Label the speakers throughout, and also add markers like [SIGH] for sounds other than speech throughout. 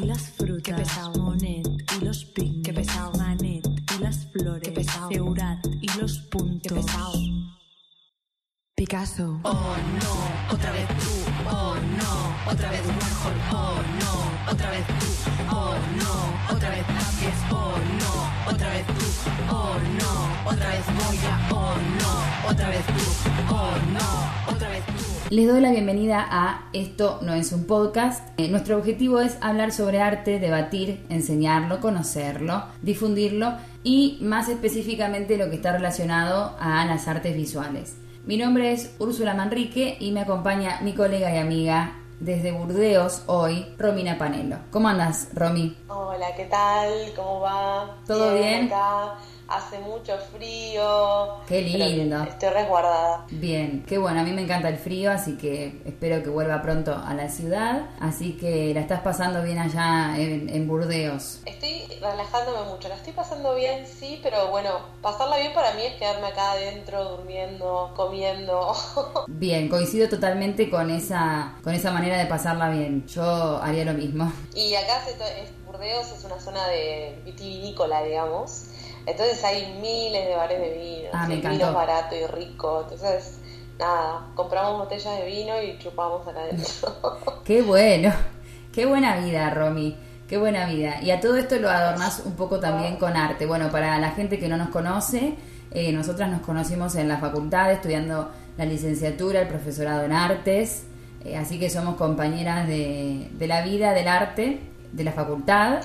Speaker 1: y las frutas. Qué pesado. Monet y los picnics. Qué pesado. Manet y las flores. Qué pesado. Seurat y los puntos. Qué pesado. Picasso.
Speaker 2: Oh no, otra vez tú. Oh no, otra vez Warhol. Oh no, otra vez tú. Oh no, otra vez Tapies. Oh no, otra vez tú. Oh no, otra vez Moya. Oh no, otra vez tú. Oh no.
Speaker 3: Les doy la bienvenida a Esto no es un podcast. Eh, nuestro objetivo es hablar sobre arte, debatir, enseñarlo, conocerlo, difundirlo y más específicamente lo que está relacionado a las artes visuales. Mi nombre es Úrsula Manrique y me acompaña mi colega y amiga desde Burdeos hoy, Romina Panelo. ¿Cómo andas, Romy?
Speaker 4: Hola, ¿qué tal? ¿Cómo va?
Speaker 3: ¿Todo bien?
Speaker 4: acá. Hace mucho frío.
Speaker 3: Qué lindo.
Speaker 4: Estoy resguardada.
Speaker 3: Bien, qué bueno, a mí me encanta el frío, así que espero que vuelva pronto a la ciudad. Así que la estás pasando bien allá en, en Burdeos.
Speaker 4: Estoy relajándome mucho. La estoy pasando bien, sí, pero bueno, pasarla bien para mí es quedarme acá adentro, durmiendo, comiendo. [LAUGHS]
Speaker 3: Bien, coincido totalmente con esa, con esa manera de pasarla bien. Yo haría lo mismo.
Speaker 4: y acá se Burdeos es una zona de vitivinícola, digamos. Entonces hay miles de bares de vino.
Speaker 3: Ah, me
Speaker 4: vino barato y rico. Entonces, nada, compramos botellas de vino y chupamos acá adentro. [LAUGHS]
Speaker 3: Qué bueno, qué buena vida, Romy. Qué buena vida. Y a todo esto lo adornás un poco también con arte. Bueno, para la gente que no nos conoce, eh, nosotras nos conocimos en la facultad estudiando la licenciatura, el profesorado en artes. eh, así que somos compañeras de, de la vida, del arte, de la facultad.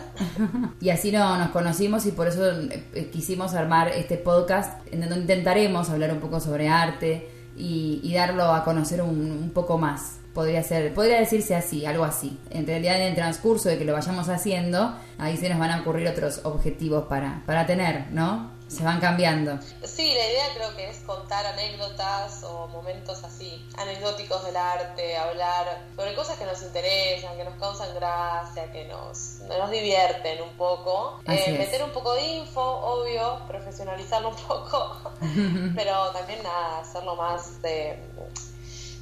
Speaker 3: y así no, nos conocimos y por eso eh, quisimos armar este podcast en donde intentaremos hablar un poco sobre arte y, y darlo a conocer un, un poco más. Podría ser, podría decirse así, algo así. En realidad, en el transcurso de que lo vayamos haciendo, ahí se nos van a ocurrir otros objetivos para, para tener, ¿no? Se van cambiando.
Speaker 4: Sí, la idea creo que es contar anécdotas o momentos así, anecdóticos del arte, hablar sobre cosas que nos interesan, que nos causan gracia, que nos, nos divierten un poco. Eh, meter un poco de info, obvio, profesionalizarlo un poco, [LAUGHS] pero también nada, hacerlo más de...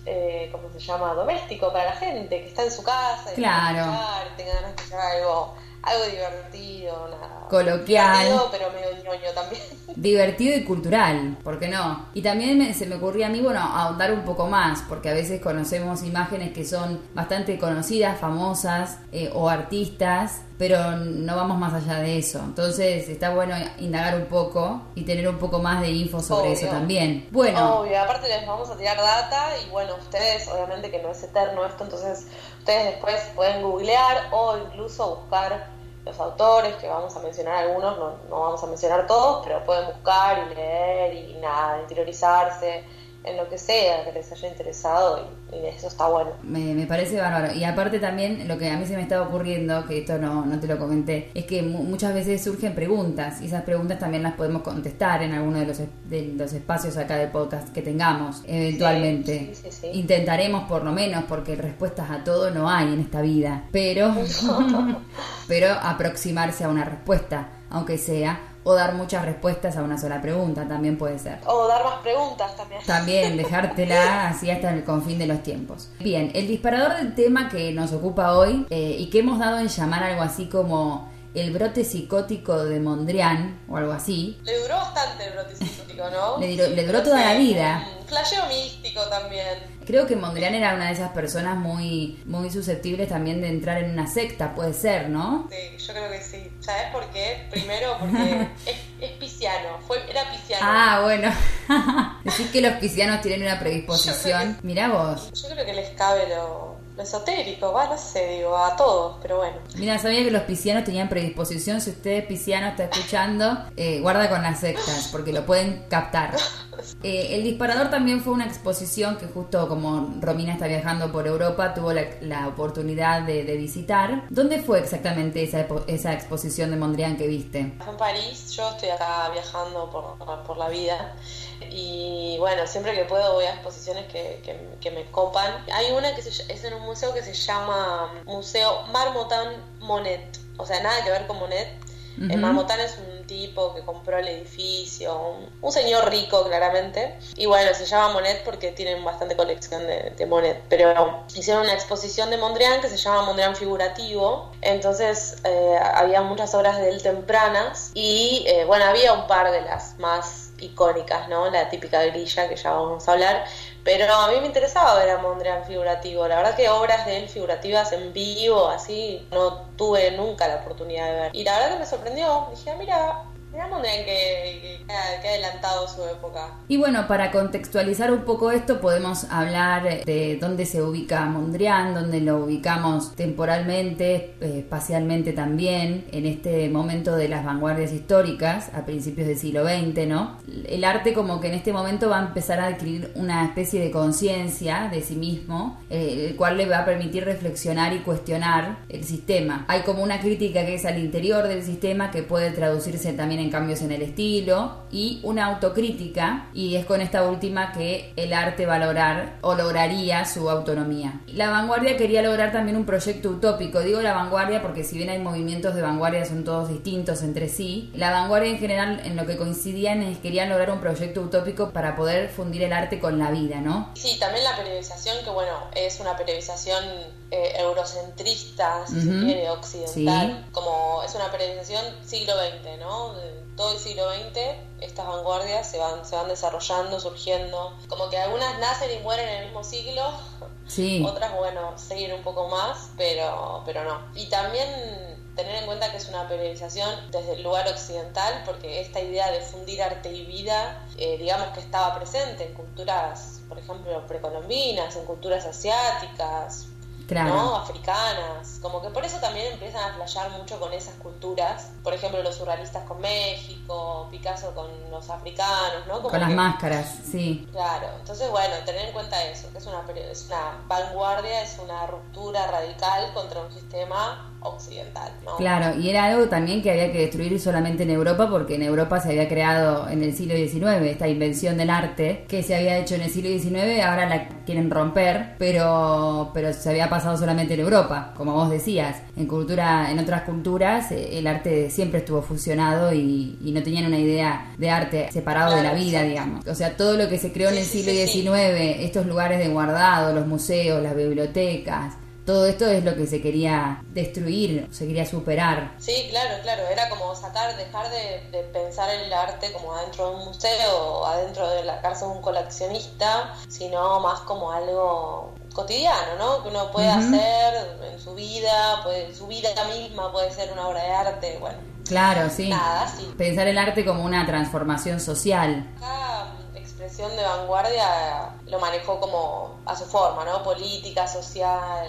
Speaker 4: Eh, ¿Cómo se llama? Doméstico para la gente que está en su casa y
Speaker 3: Claro.
Speaker 4: escuchar, tenga ganas de escuchar algo, algo divertido, nada.
Speaker 3: Coloquial.
Speaker 4: Divertido, pero medio ñoño también. [LAUGHS]
Speaker 3: Divertido y cultural, ¿por qué no? Y también me- se me ocurría a mí, bueno, ahondar un poco más, porque a veces conocemos imágenes que son bastante conocidas, famosas eh, o artistas, pero no vamos más allá de eso. Entonces está bueno indagar un poco y tener un poco más de info sobre
Speaker 4: Obvio.
Speaker 3: eso también. Bueno,
Speaker 4: Obvio, aparte les vamos a tirar data y bueno, ustedes obviamente que no es eterno esto, entonces ustedes después pueden googlear o incluso buscar los autores, que vamos a mencionar algunos, no, no vamos a mencionar todos, pero pueden buscar y leer y nada, interiorizarse en lo que sea que les haya interesado y, y eso está bueno.
Speaker 3: Me, me parece bárbaro. Y aparte también lo que a mí se me estaba ocurriendo, que esto no, no te lo comenté, es que mu- muchas veces surgen preguntas y esas preguntas también las podemos contestar en alguno de los, de los espacios acá del podcast que tengamos eventualmente.
Speaker 4: Sí, sí, sí.
Speaker 3: Intentaremos por lo menos, porque respuestas a todo no hay en esta vida, pero, [LAUGHS] [LAUGHS] pero aproximarse a una respuesta, aunque sea, o dar muchas respuestas a una sola pregunta, también puede ser.
Speaker 4: O dar más preguntas también.
Speaker 3: También [LAUGHS] dejártela así hasta el confín de los tiempos. Bien, el disparador del tema que nos ocupa hoy eh, y que hemos dado en llamar algo así como el brote psicótico de Mondrian o algo así.
Speaker 4: Le duró bastante el brote psicótico, ¿no?
Speaker 3: Le duró- le duró toda la vida.
Speaker 4: un Flasheo místico también.
Speaker 3: Creo que Mondrian era una de esas personas muy, muy susceptibles también de entrar en una secta, puede ser, ¿no?
Speaker 4: Sí, yo creo que sí. ¿Sabes por qué? Primero porque [LAUGHS] es, es pisciano, fue, era pisciano.
Speaker 3: Ah, bueno. [LAUGHS] Decir que los piscianos tienen una predisposición. Mirá vos.
Speaker 4: Yo creo que les cabe lo, lo esotérico, va, no sé, digo, a todos, pero bueno.
Speaker 3: Mira, sabía que los piscianos tenían predisposición. Si usted pisciano está escuchando, eh, guarda con las sectas, porque lo pueden captar. [LAUGHS] Eh, el disparador también fue una exposición que justo como Romina está viajando por Europa, tuvo la, la oportunidad de, de visitar. ¿Dónde fue exactamente esa, esa exposición de Mondrian que viste?
Speaker 4: Fue en París, yo estoy acá viajando por, por la vida y bueno, siempre que puedo voy a exposiciones que, que, que me copan. Hay una que se es en un museo que se llama Museo Marmottan Monet, o sea, nada que ver con Monet, En Marmotán es un tipo que compró el edificio, un, señor rico claramente, y bueno, se llama Monet porque tienen bastante colección de, Monet, pero hicieron una exposición de Mondrian que se llama Mondrian figurativo, entonces eh, había muchas obras de él tempranas y eh, bueno, había un par de las más icónicas, ¿no? La típica grilla que ya vamos a hablar, pero a mí me interesaba ver a Mondrian figurativo. La verdad que obras de él figurativas en vivo, así, no tuve nunca la oportunidad de ver. Y la verdad que me sorprendió. Dije, ah, mira, que, que, ha adelantado su época.
Speaker 3: Y bueno, para contextualizar un poco esto, podemos hablar de dónde se ubica Mondrian, dónde lo ubicamos temporalmente, eh, espacialmente también, en este momento de las vanguardias históricas, a principios del siglo XX, ¿no? El arte como que en este momento va a empezar a adquirir una especie de conciencia de sí mismo, eh, el cual le va a permitir reflexionar y cuestionar el sistema. Hay como una crítica que es al interior del sistema que puede traducirse también en cambios en el estilo y una autocrítica y es con esta última que el arte va a lograr o lograría su autonomía. La vanguardia quería lograr también un proyecto utópico, digo la vanguardia porque si bien hay movimientos de vanguardia son todos distintos entre sí, la vanguardia en general en lo que coincidían es que querían lograr un proyecto utópico para poder fundir el arte con la vida, ¿no?
Speaker 4: Sí, también la periodización que bueno, es una periodización eh, eurocentrista, si se quiere, occidental, como es una periodización siglo XX, ¿no? Todo el siglo XX estas vanguardias se van, se van desarrollando, surgiendo, como que algunas nacen y mueren en el mismo siglo, otras, bueno, seguir un poco más, pero, pero no. Y también tener en cuenta que es una periodización desde el lugar occidental, porque esta idea de fundir arte y vida, eh, digamos que estaba presente en culturas, por ejemplo, precolombinas, en culturas asiáticas, ¿no? africanas. Como que por eso también empiezan a flashear mucho con esas culturas. Por ejemplo, los surrealistas con México, Picasso con los africanos, ¿no?
Speaker 3: con las máscaras, sí.
Speaker 4: Claro, entonces bueno, tener en cuenta eso, que es una, es una vanguardia, es una ruptura radical contra un sistema occidental. ¿no?
Speaker 3: Claro, y era algo también que había que destruir solamente en Europa, porque en Europa se había creado en el siglo XIX esta invención del arte que se había hecho en el siglo XIX, ahora la quieren romper, pero, pero se había pasado solamente en Europa, como vos decías. En cultura, en otras culturas, eh, el arte siempre estuvo fusionado y, no tenían una idea de arte separado de la vida, digamos. O sea, todo lo que se creó en el siglo XIX, estos lugares de guardado, los museos, las bibliotecas, todo esto es lo que se quería destruir, se quería superar.
Speaker 4: Sí, claro, claro, era como sacar, dejar de, pensar el arte como adentro de un museo o adentro de la cárcel de un coleccionista, sino más como algo cotidiano, ¿no? Que uno puede hacer en su vida, puede, su vida misma puede ser una obra de arte, bueno.
Speaker 3: Claro, sí. Nada, sí. Pensar el arte como una transformación social
Speaker 4: expresión de vanguardia lo manejó como a su forma, ¿no? Política, social,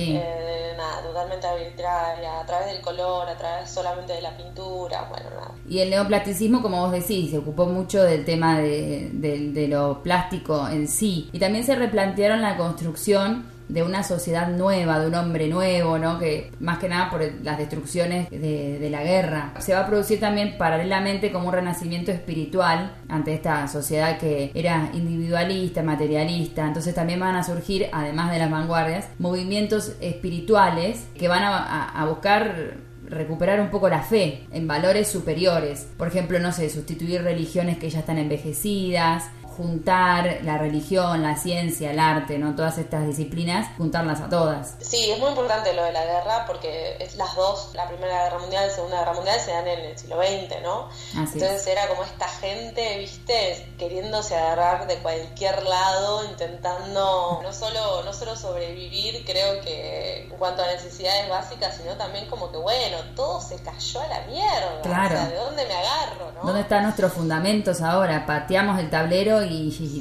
Speaker 4: sí. Eh, nada, totalmente arbitraria, a través del color, a través solamente de la pintura, bueno, nada.
Speaker 3: Y el neoplasticismo, como vos decís, se ocupó mucho del tema de, de lo plástico en sí. Y también se replantearon la construcción de una sociedad nueva, de un hombre nuevo, ¿no? Que más que nada por las destrucciones de, la guerra. Se va a producir también paralelamente como un renacimiento espiritual ante esta sociedad que era individualista, materialista. Entonces también van a surgir, además de las vanguardias, movimientos espirituales que van a buscar recuperar un poco la fe en valores superiores. Por ejemplo, no sé, sustituir religiones que ya están envejecidas, juntar la religión, la ciencia, el arte, ¿no? Todas estas disciplinas, juntarlas a todas.
Speaker 4: Sí, es muy importante lo de la guerra porque es las dos, la Primera Guerra Mundial y la Segunda Guerra Mundial se dan en el siglo XX, ¿no? Entonces era como esta gente, viste, queriéndose agarrar de cualquier lado, intentando no solo, no solo sobrevivir, creo que en cuanto a necesidades básicas, sino también como que, bueno, todo se cayó a la mierda. Claro. O sea, ¿de dónde me agarro, no?
Speaker 3: ¿Dónde están nuestros fundamentos ahora? Pateamos el tablero y,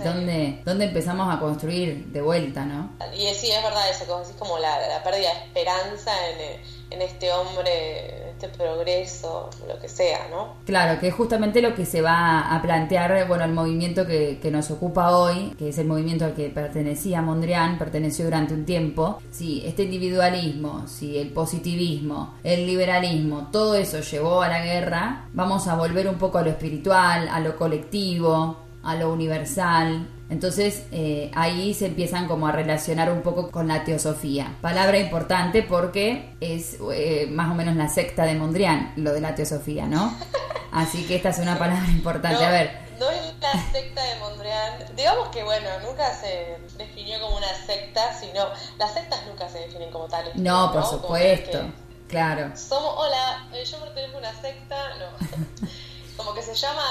Speaker 3: dónde, dónde, empezamos a construir de vuelta, ¿no?
Speaker 4: Y sí, es verdad eso, como decís, como la, la pérdida de esperanza en, en este hombre, este progreso, lo que sea, ¿no?
Speaker 3: Claro, que es justamente lo que se va a plantear, bueno, el movimiento que, que nos ocupa hoy, que es el movimiento al que pertenecía Mondrian, perteneció durante un tiempo. Si este individualismo, si el positivismo, el liberalismo, todo eso llevó a la guerra, vamos a volver un poco a lo espiritual, a lo colectivo, a lo universal. Entonces eh, ahí se empiezan como a relacionar un poco con la teosofía. Palabra importante porque es eh, más o menos la secta de Mondrian, lo de la teosofía, ¿no? [LAUGHS] Así que esta es una palabra importante.
Speaker 4: No,
Speaker 3: a ver,
Speaker 4: No es la secta de Mondrian. Digamos que, bueno, nunca se definió como una secta, sino. Las sectas nunca se definen como tales.
Speaker 3: no, por supuesto,
Speaker 4: que
Speaker 3: claro.
Speaker 4: Somos, hola, eh, yo pertenezco a una secta, no. [LAUGHS] como que se llaman,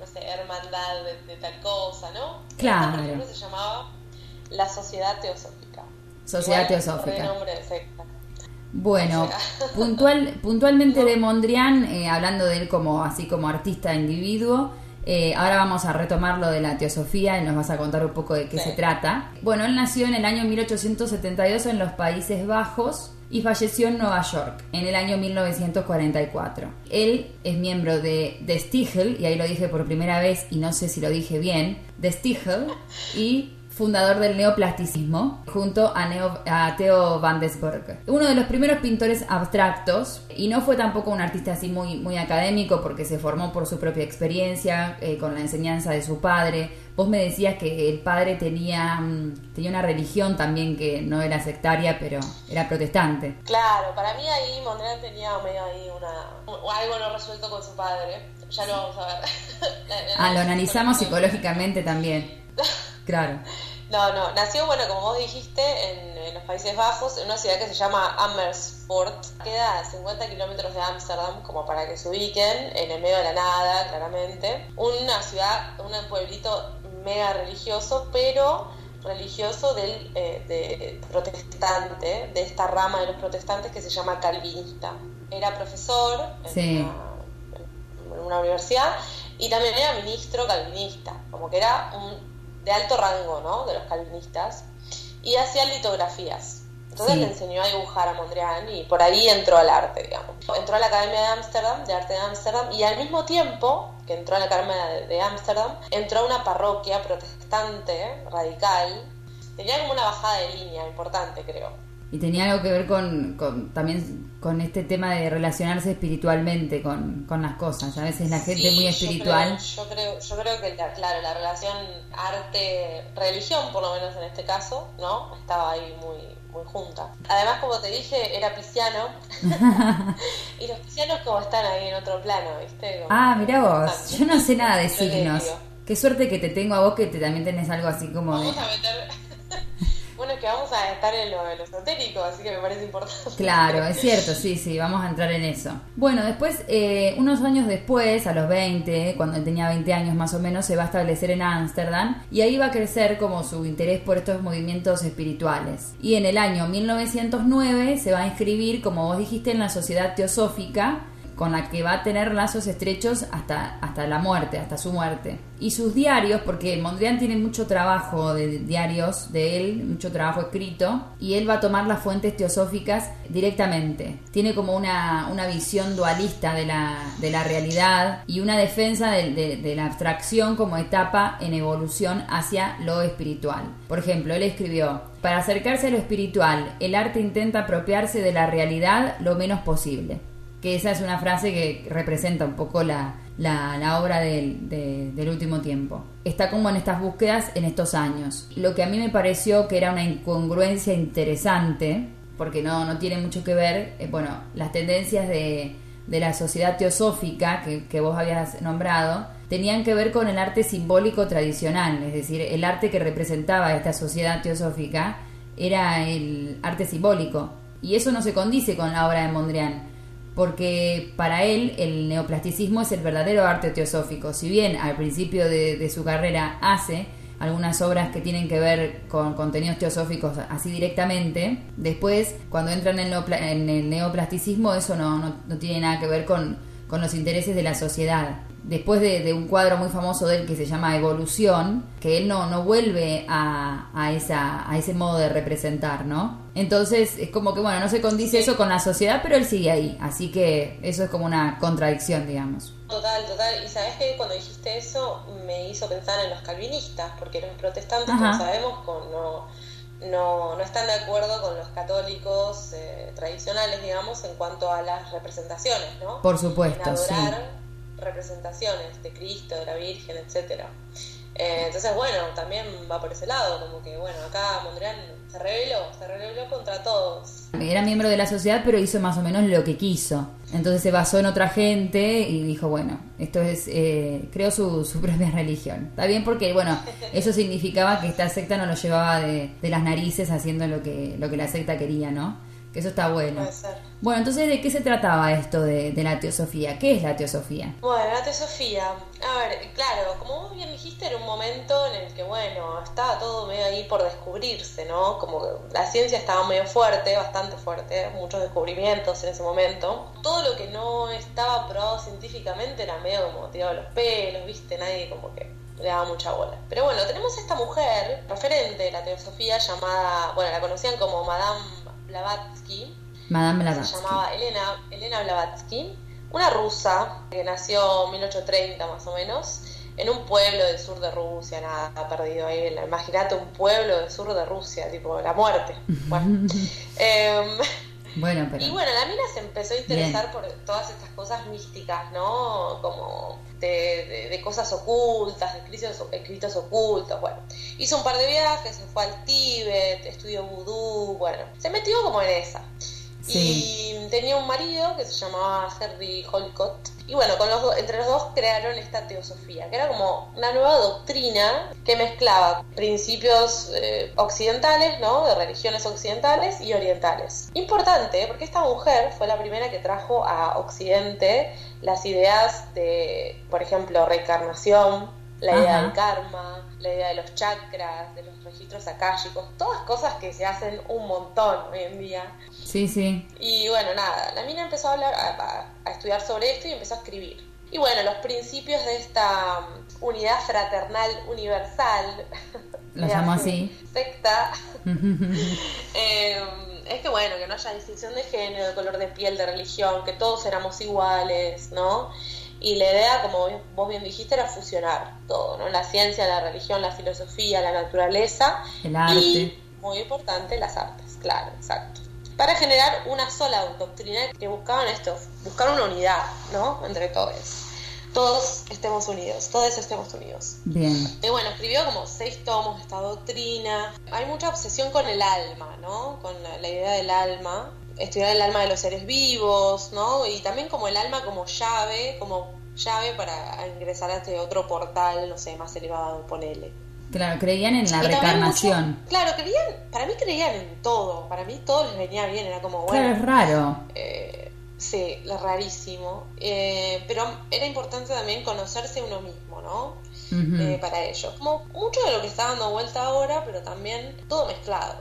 Speaker 4: no sé, hermandad de, de tal cosa, ¿no?
Speaker 3: Claro.
Speaker 4: Esta, por ejemplo, se llamaba la Sociedad Teosófica.
Speaker 3: Sociedad
Speaker 4: Igual,
Speaker 3: Teosófica.
Speaker 4: re nombre de secta.
Speaker 3: Bueno, [LAUGHS] puntual, puntualmente de Mondrian, eh, hablando de él como así como artista individuo, eh, ahora vamos a retomar lo de la teosofía y nos vas a contar un poco de qué
Speaker 4: Sí.
Speaker 3: se trata. Bueno, él nació en el año 1872 en los Países Bajos y falleció en Nueva York en el año 1944. Él es miembro de The Stichel, y ahí lo dije por primera vez y no sé si lo dije bien, The Stichel, y fundador del neoplasticismo, junto a Theo van Desburg. Uno de los primeros pintores abstractos, y no fue tampoco un artista así muy, muy académico, porque se formó por su propia experiencia, eh, con la enseñanza de su padre. Vos me decías que el padre tenía, mm, tenía una religión también que no era sectaria, pero era protestante.
Speaker 4: Claro, para mí ahí Mondrian tenía medio ahí una, o algo no resuelto con su padre. Ya lo vamos a ver. [LAUGHS]
Speaker 3: Ah, lo analizamos psicológicamente también. [LAUGHS] Claro.
Speaker 4: No, no, nació, bueno, como vos dijiste, en, en los Países Bajos, en una ciudad que se llama Amersfoort. Queda a 50 kilómetros de Ámsterdam, como para que se ubiquen, en el medio de la nada, claramente. Una ciudad, un pueblito mega religioso, pero religioso del eh, de protestante, de esta rama de los protestantes que se llama calvinista. Era profesor en, una, en una universidad y también era ministro calvinista, como que era un de alto rango, ¿no? De los calvinistas y hacía litografías. Entonces
Speaker 3: Sí.
Speaker 4: le enseñó a dibujar a Mondrian y por ahí entró al arte, digamos. Entró a la Academia de Ámsterdam, de Arte de Ámsterdam, y al mismo tiempo que entró a la Academia de- Ámsterdam, entró a una parroquia protestante, radical. Tenía como una bajada de línea importante, creo.
Speaker 3: Y tenía algo que ver con, con- también con este tema de relacionarse espiritualmente con, con las cosas. A veces la gente
Speaker 4: Sí,
Speaker 3: muy
Speaker 4: yo
Speaker 3: espiritual.
Speaker 4: creo- Yo creo, yo creo, que, la- claro, la relación arte-religión, por lo menos en este caso, ¿no? Estaba ahí muy, muy junta. Además, como te dije, era pisciano. [LAUGHS] y los piscianos como están ahí en otro plano, ¿viste? Como-
Speaker 3: Ah, mira vos, yo no sé nada de [LAUGHS] signos. Qué suerte que te tengo a vos que te, también tenés algo así como de...
Speaker 4: Vamos a meter... bueno, es que vamos a estar en lo, en lo así que me parece importante.
Speaker 3: Claro, es cierto, sí, sí, vamos a entrar en eso. Bueno, después, eh, unos años después, a los 20, cuando él tenía 20 años más o menos, se va a establecer en Ámsterdam y ahí va a crecer como su interés por estos movimientos espirituales. Y en el año 1909 se va a inscribir, como vos dijiste, en la Sociedad Teosófica, con la que va a tener lazos estrechos hasta, hasta la muerte, hasta su muerte. Y sus diarios, porque Mondrian tiene mucho trabajo de diarios de él, mucho trabajo escrito, y él va a tomar las fuentes teosóficas directamente. Tiene como una, una visión dualista de la, de la realidad y una defensa de, de- de la abstracción como etapa en evolución hacia lo espiritual. Por ejemplo, él escribió, para acercarse a lo espiritual, el arte intenta apropiarse de la realidad lo menos posible que esa es una frase que representa un poco la, la, obra del, de- del último tiempo. Está como en estas búsquedas en estos años. Lo que a mí me pareció que era una incongruencia interesante, porque no, no tiene mucho que ver, eh, bueno, las tendencias de, de la sociedad teosófica que, que vos habías nombrado, tenían que ver con el arte simbólico tradicional, es decir, el arte que representaba esta sociedad teosófica era el arte simbólico. Y eso no se condice con la obra de Mondrian porque para él el neoplasticismo es el verdadero arte teosófico. Si bien al principio de, su carrera hace algunas obras que tienen que ver con contenidos teosóficos así directamente, después cuando entra en en el neoplasticismo eso no, no, tiene nada que ver con, con los intereses de la sociedad. Después de, un cuadro muy famoso de él que se llama Evolución, que él no, no vuelve a, esa, a ese modo de representar, ¿no? Entonces es como que, bueno, no se condice eso con la sociedad, pero él sigue ahí. Así que eso es como una contradicción, digamos.
Speaker 4: Total, total. Y sabes que cuando dijiste eso me hizo pensar en los calvinistas, porque los protestantes,
Speaker 3: Ajá.
Speaker 4: como sabemos, con- no, no, no están de acuerdo con los católicos eh, tradicionales, digamos, en cuanto a las representaciones, ¿no?
Speaker 3: Por supuesto,
Speaker 4: en
Speaker 3: sí.
Speaker 4: adorar representaciones de Cristo, de la Virgen, etcétera. Eh, entonces, bueno, también va por ese lado, como que, bueno, acá Mondrian se rebeló, se rebeló contra todos.
Speaker 3: Era miembro de la sociedad, pero hizo más o menos lo que quiso. Entonces se basó en otra gente y dijo, bueno, esto es, eh, creó su, su propia religión. Está bien porque, bueno, eso significaba que esta secta no lo llevaba de, de las narices haciendo lo que, lo que la secta quería, ¿no? Que eso está bueno.
Speaker 4: Puede ser.
Speaker 3: Bueno, entonces, ¿de qué se trataba esto de, de la teosofía? ¿Qué es la teosofía?
Speaker 4: Bueno, la teosofía. A ver, claro, como vos bien dijiste, era un momento en el que, bueno, estaba todo medio ahí por descubrirse, ¿no? Como que la ciencia estaba medio fuerte, bastante fuerte, muchos descubrimientos en ese momento. Todo lo que no estaba probado científicamente era medio como tirado los pelos, ¿viste? Nadie como que le daba mucha bola. Pero bueno, tenemos esta mujer, referente de la teosofía, llamada, bueno, la conocían como Madame Blavatsky,
Speaker 3: Madame
Speaker 4: se
Speaker 3: Blavatsky.
Speaker 4: llamaba Elena, Elena Blavatsky, una rusa que nació en 1830 más o menos, en un pueblo del sur de Rusia, nada, perdido ahí. Imagínate un pueblo del sur de Rusia, tipo la muerte. [LAUGHS] Bueno, Em,
Speaker 3: Bueno, pero...
Speaker 4: y bueno, la mina se empezó a interesar por todas estas cosas místicas, ¿no? Como de, de- de cosas ocultas, de escritos, escritos ocultos, bueno. Hizo un par de viajes, se fue al Tíbet, estudió vudú, bueno. Se metió como en esa.
Speaker 3: Sí.
Speaker 4: Y tenía un marido que se llamaba Henry Holcott. Y bueno, con los do- entre los dos crearon esta teosofía, que era como una nueva doctrina que mezclaba principios eh, occidentales, ¿no? De religiones occidentales y orientales. Importante, porque esta mujer fue la primera que trajo a Occidente las ideas de, por ejemplo, reencarnación, la idea
Speaker 3: Ajá.
Speaker 4: del karma, la idea de los chakras, de los registros akáshicos, todas cosas que se hacen un montón hoy en día.
Speaker 3: Sí, sí.
Speaker 4: Y bueno, nada, la mina empezó a hablar, a, estudiar sobre esto y empezó a escribir. Y bueno, los principios de esta mm, unidad fraternal universal, [LAUGHS] [LAUGHS] la
Speaker 3: así.
Speaker 4: secta, [LAUGHS] eh, es que bueno, que no haya distinción de género, de color de piel, de religión, que todos éramos iguales, ¿no? Y la idea, como vos bien dijiste, era fusionar todo, ¿no? La ciencia, la religión, la filosofía, la naturaleza
Speaker 3: El arte.
Speaker 4: y, muy importante, las artes, claro, exacto. Para generar una sola doctrina que buscaban esto, buscar una unidad, ¿no? Entre todos. Todos estemos unidos, todos estemos unidos.
Speaker 3: Bien.
Speaker 4: Y bueno, escribió como seis tomos esta doctrina. Hay mucha obsesión con el alma, ¿no? Con la, la idea del alma. Estudiar el alma de los seres vivos, ¿no? Y también como el alma como llave, como llave para ingresar a este otro portal, no sé, más elevado, ponele.
Speaker 3: Claro, creían en la
Speaker 4: Y
Speaker 3: reencarnación.
Speaker 4: mucho- claro, creían, para mí creían en todo, para mí todo les venía bien, era como, bueno,
Speaker 3: Claro, es raro.
Speaker 4: eh, sí, es rarísimo. Eh, pero era importante también conocerse uno mismo, ¿no? Eh, para ellos. Como mucho de lo que está dando vuelta ahora, pero también todo mezclado.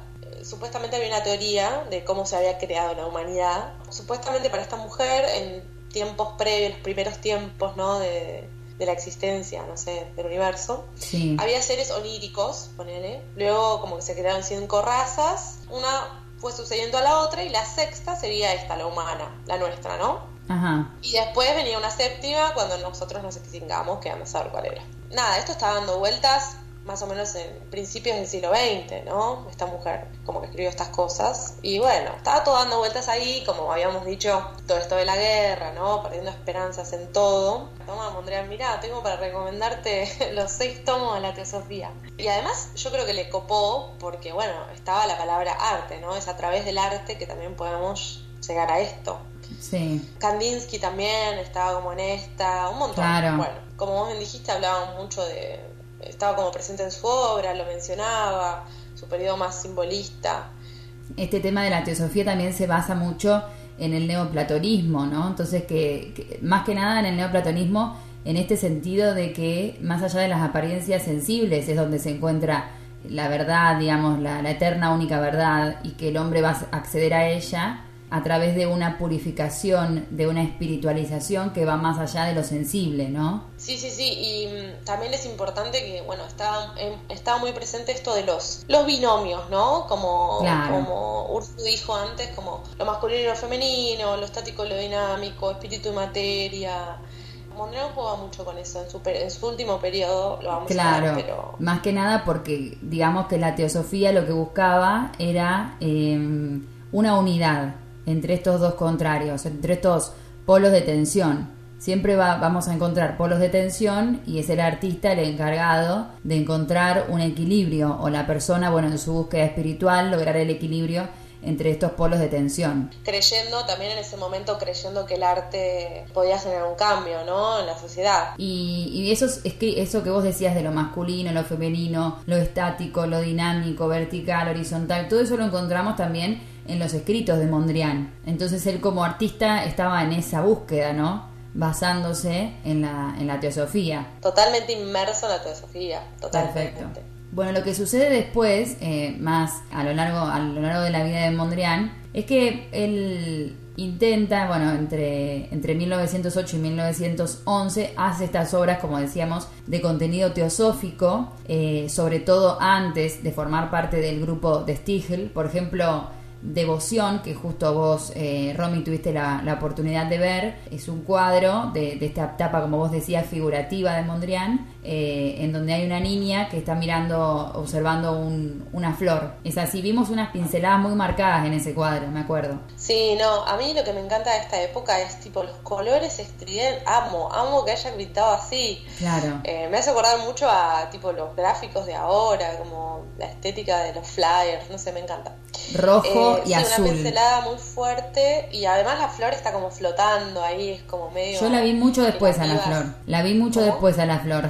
Speaker 4: Supuestamente había una teoría de cómo se había creado la humanidad. Supuestamente para esta mujer, en tiempos previos, los primeros tiempos, ¿no? De, de la existencia, no sé, del universo,
Speaker 3: Sí.
Speaker 4: había seres oníricos, ponele. Luego como que se crearon cinco razas. Una fue sucediendo a la otra y la sexta sería esta, la humana, la nuestra, ¿no?
Speaker 3: Ajá.
Speaker 4: Y después venía una séptima cuando nosotros nos extingamos, que a ver cuál era. Nada, esto está dando vueltas más o menos en principios del siglo XX, ¿no? Esta mujer como que escribió estas cosas. Y bueno, estaba todo dando vueltas ahí, como habíamos dicho, todo esto de la guerra, ¿no? Perdiendo esperanzas en todo. Toma, Mondrian, mirá, tengo para recomendarte [LAUGHS] los seis tomos de la teosofía. Y además yo creo que le copó porque, bueno, estaba la palabra arte, ¿no? Es a través del arte que también podemos llegar a esto.
Speaker 3: Sí.
Speaker 4: Kandinsky también estaba como en esta, un montón.
Speaker 3: Claro.
Speaker 4: Bueno, como vos bien dijiste, hablaba mucho de. Estaba como presente en su obra, lo mencionaba, su periodo más simbolista.
Speaker 3: Este tema de la teosofía también se basa mucho en el neoplatonismo, ¿no? Entonces, que, que más que nada en el neoplatonismo, en este sentido de que más allá de las apariencias sensibles es donde se encuentra la verdad, digamos, la, la eterna única verdad, y que el hombre va a acceder a ella a través de una purificación, de una espiritualización que va más allá de lo sensible, ¿no?
Speaker 4: Sí, sí, sí, y mm, también es importante que, bueno, estaba, em, muy presente esto de los, los binomios, ¿no? Como,
Speaker 3: Claro.
Speaker 4: como Ursu dijo antes, como lo masculino y lo femenino, lo estático y lo dinámico, espíritu y materia. Mondrian juega mucho con eso en su, en su último periodo, lo vamos a
Speaker 3: Claro,
Speaker 4: ver, pero...
Speaker 3: más que nada porque digamos que la teosofía lo que buscaba era eh, una unidad entre estos dos contrarios, entre estos polos de tensión, siempre va, vamos a encontrar polos de tensión y es el artista el encargado de encontrar un equilibrio o la persona, bueno, en su búsqueda espiritual, lograr el equilibrio entre estos polos de tensión.
Speaker 4: Creyendo, también en ese momento creyendo que el arte podía generar un cambio, ¿no? En la sociedad.
Speaker 3: Y, y eso, es que, eso que vos decías de lo masculino, lo femenino, lo estático, lo dinámico, vertical, horizontal, todo eso lo encontramos también en los escritos de Mondrian. Entonces él como artista estaba en esa búsqueda, ¿no? basándose en la, en la teosofía.
Speaker 4: Totalmente inmerso en la teosofía, totalmente. Perfecto.
Speaker 3: Bueno, lo que sucede después, eh, más a lo, largo, a lo largo de la vida de Mondrian, es que él intenta, bueno, entre, entre 1908 y 1911, hace estas obras, como decíamos, de contenido teosófico, eh, sobre todo antes de formar parte del grupo de Stiegel. Por ejemplo, Devoción, que justo vos, eh, Romy, tuviste la, oportunidad de ver. Es un cuadro de, de, esta etapa, como vos decías, figurativa de Mondrian, eh, en donde hay una niña que está mirando, observando una flor. Es así, vimos unas pinceladas muy marcadas en ese cuadro, me acuerdo.
Speaker 4: Sí, no, a mí lo que me encanta de esta época es tipo los colores estridentes, amo, amo que haya pintado así.
Speaker 3: Claro.
Speaker 4: Eh, me hace acordar mucho a tipo los gráficos de ahora, como la estética de los flyers, no sé, me encanta.
Speaker 3: Rojo eh, y azul.
Speaker 4: Una pincelada muy fuerte y además la flor está como flotando ahí, es como medio...
Speaker 3: Yo la vi mucho después a la flor, la vi mucho después a la flor.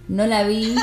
Speaker 3: no la vi,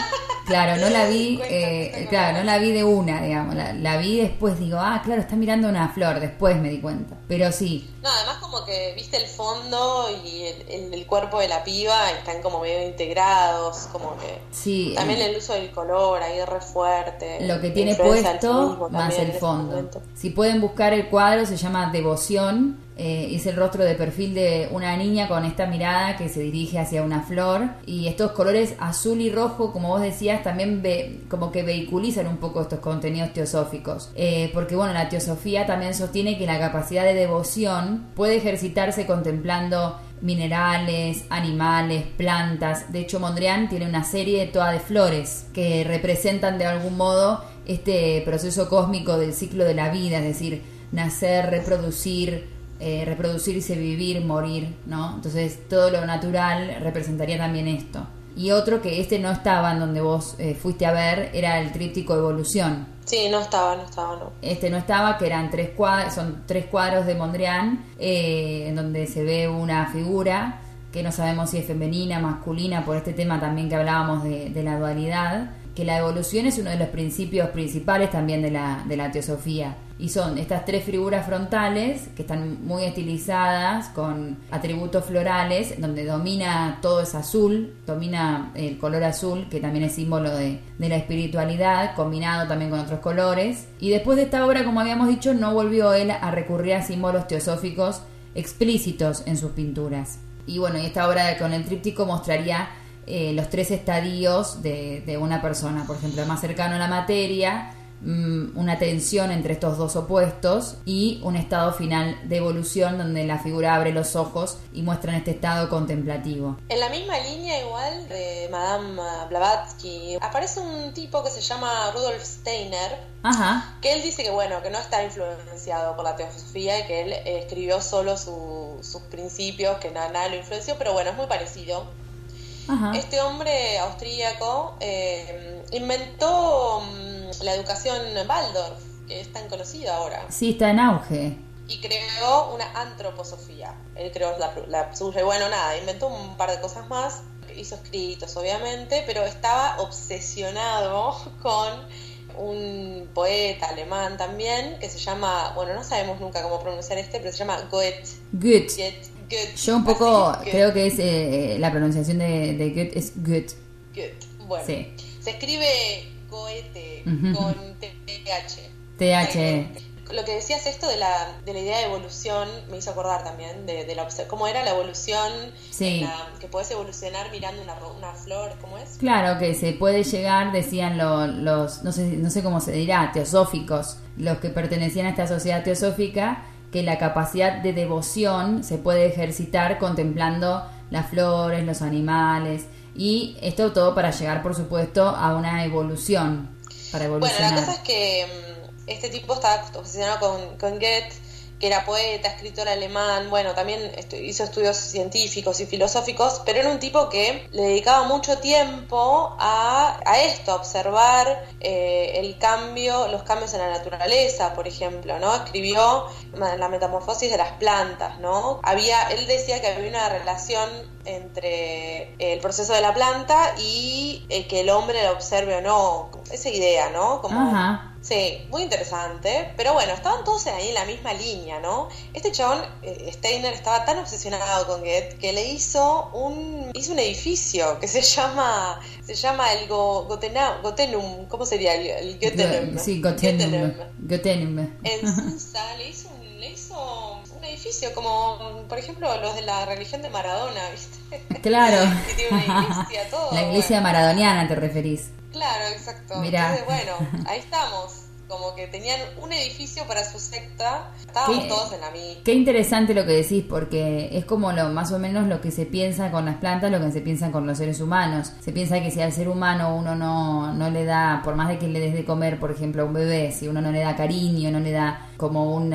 Speaker 3: claro, no la vi, [LAUGHS] eh, claro, no la vi de una, digamos, la, vi después, digo, ah, claro, está mirando una flor, después me di cuenta, pero sí.
Speaker 4: No, además como que viste el fondo y el, cuerpo de la piba están como medio integrados, como que...
Speaker 3: Sí.
Speaker 4: También el uso del color ahí re fuerte.
Speaker 3: Lo que tiene puesto más el fondo. Si pueden buscar el cuadro, se llama Devoción eh, es el rostro de perfil de una niña con esta mirada que se dirige hacia una flor y estos colores azul y rojo, como vos decías, también ve, como que vehiculizan un poco estos contenidos teosóficos. Eh, porque bueno, la teosofía también sostiene que la capacidad de devoción puede ejercitarse contemplando minerales, animales, plantas. De hecho, Mondrian tiene una serie toda de flores que representan de algún modo este proceso cósmico del ciclo de la vida, es decir, nacer, reproducir, eh, reproducirse, vivir, morir, ¿no? Entonces todo lo natural representaría también esto. Y otro que este no estaba en donde vos eh, fuiste a ver era el tríptico Evolución.
Speaker 4: Sí, no estaba, no estaba, no.
Speaker 3: Este no estaba, que eran tres cuadros, son tres cuadros de Mondrian, eh, en donde se ve una figura que no sabemos si es femenina, masculina, por este tema también que hablábamos de, de la dualidad, que la evolución es uno de los principios principales también de la, de la teosofía. Y son estas tres figuras frontales que están muy estilizadas con atributos florales donde domina todo es azul, domina el color azul que también es símbolo de, la espiritualidad combinado también con otros colores. Y después de esta obra como habíamos dicho no volvió él a recurrir a símbolos teosóficos explícitos en sus pinturas. Y bueno y esta obra con el tríptico mostraría eh, los tres estadios de, de una persona por ejemplo más cercano a la materia Mm, una tensión entre estos dos opuestos y un estado final de evolución donde la figura abre los ojos y muestra este estado contemplativo.
Speaker 4: En la misma línea igual de Madame Blavatsky aparece un tipo que se llama Rudolf Steiner, que él dice que bueno, que no está influenciado por la teosofía y que él escribió solo sus principios, que nada, nada lo influenció, pero bueno, es muy parecido. Este hombre austríaco eh, inventó mm, la educación Waldorf, que es tan conocida ahora.
Speaker 3: Sí, está en auge.
Speaker 4: Y creó una antroposofía. Él creó la, suya. Y bueno, nada, inventó un par de cosas más. Hizo escritos, obviamente, pero estaba obsesionado [LAUGHS] con un poeta alemán también que se llama, bueno, no sabemos nunca cómo pronunciar este, pero se llama Goethe.
Speaker 3: Goethe. Yo un poco creo que es eh, la pronunciación de, de Goethe es Goethe.
Speaker 4: Goethe. Bueno, se escribe Goethe con TH.
Speaker 3: TH.
Speaker 4: Lo que decías esto de la, de la idea de evolución me hizo acordar también de, de la cómo era la evolución,
Speaker 3: sí.
Speaker 4: que puedes evolucionar mirando una, una flor, ¿cómo es?
Speaker 3: Claro, que se puede llegar, decían los, no sé, no sé cómo se dirá, teosóficos, los que pertenecían a esta sociedad teosófica, que la capacidad de devoción se puede ejercitar contemplando las flores, los animales y esto todo para llegar, por supuesto, a una evolución. Para evolucionar.
Speaker 4: Bueno, la cosa es que mm, este tipo estaba obsesionado con, con Goethe que era poeta, escritor alemán, bueno, también hizo estudios científicos y filosóficos, pero era un tipo que le dedicaba mucho tiempo a, a esto, a observar eh, el cambio, los cambios en la naturaleza, por ejemplo, ¿no? Escribió la metamorfosis de las plantas, ¿no? Había, él decía que había una relación entre el proceso de la planta y eh, que el hombre la observe o no, esa idea, ¿no? Como,
Speaker 3: Ajá.
Speaker 4: Sí, muy interesante. Pero bueno, estaban todos ahí en la misma línea, ¿no? Este chabón, eh, Steiner, estaba tan obsesionado con Goethe que le hizo un, hizo un edificio que se llama, se llama el Go, Gotena, Gotenum. ¿Cómo sería? El Gotenum.
Speaker 3: Sí, Gotenum. Gotenum.
Speaker 4: En Susa le hizo un, le hizo un edificio como, por ejemplo, los de la religión de Maradona, ¿viste? [LAUGHS] [LAUGHS]
Speaker 3: Claro.
Speaker 4: que tiene una iglesia, [LAUGHS] todo.
Speaker 3: La iglesia
Speaker 4: bueno.
Speaker 3: maradoniana te referís.
Speaker 4: Claro, exacto.
Speaker 3: Mirá.
Speaker 4: Entonces, bueno, ahí estamos. Como que tenían un edificio para su secta. Estábamos
Speaker 3: Qué-
Speaker 4: todos en la misma.
Speaker 3: Qué interesante lo que decís, porque es como lo más o menos lo que se piensa con las plantas, lo que se piensa con los seres humanos. Se piensa que si al ser humano uno no, no le da, por más de que le des de comer, por ejemplo, a un bebé, si uno no le da cariño, no le da como un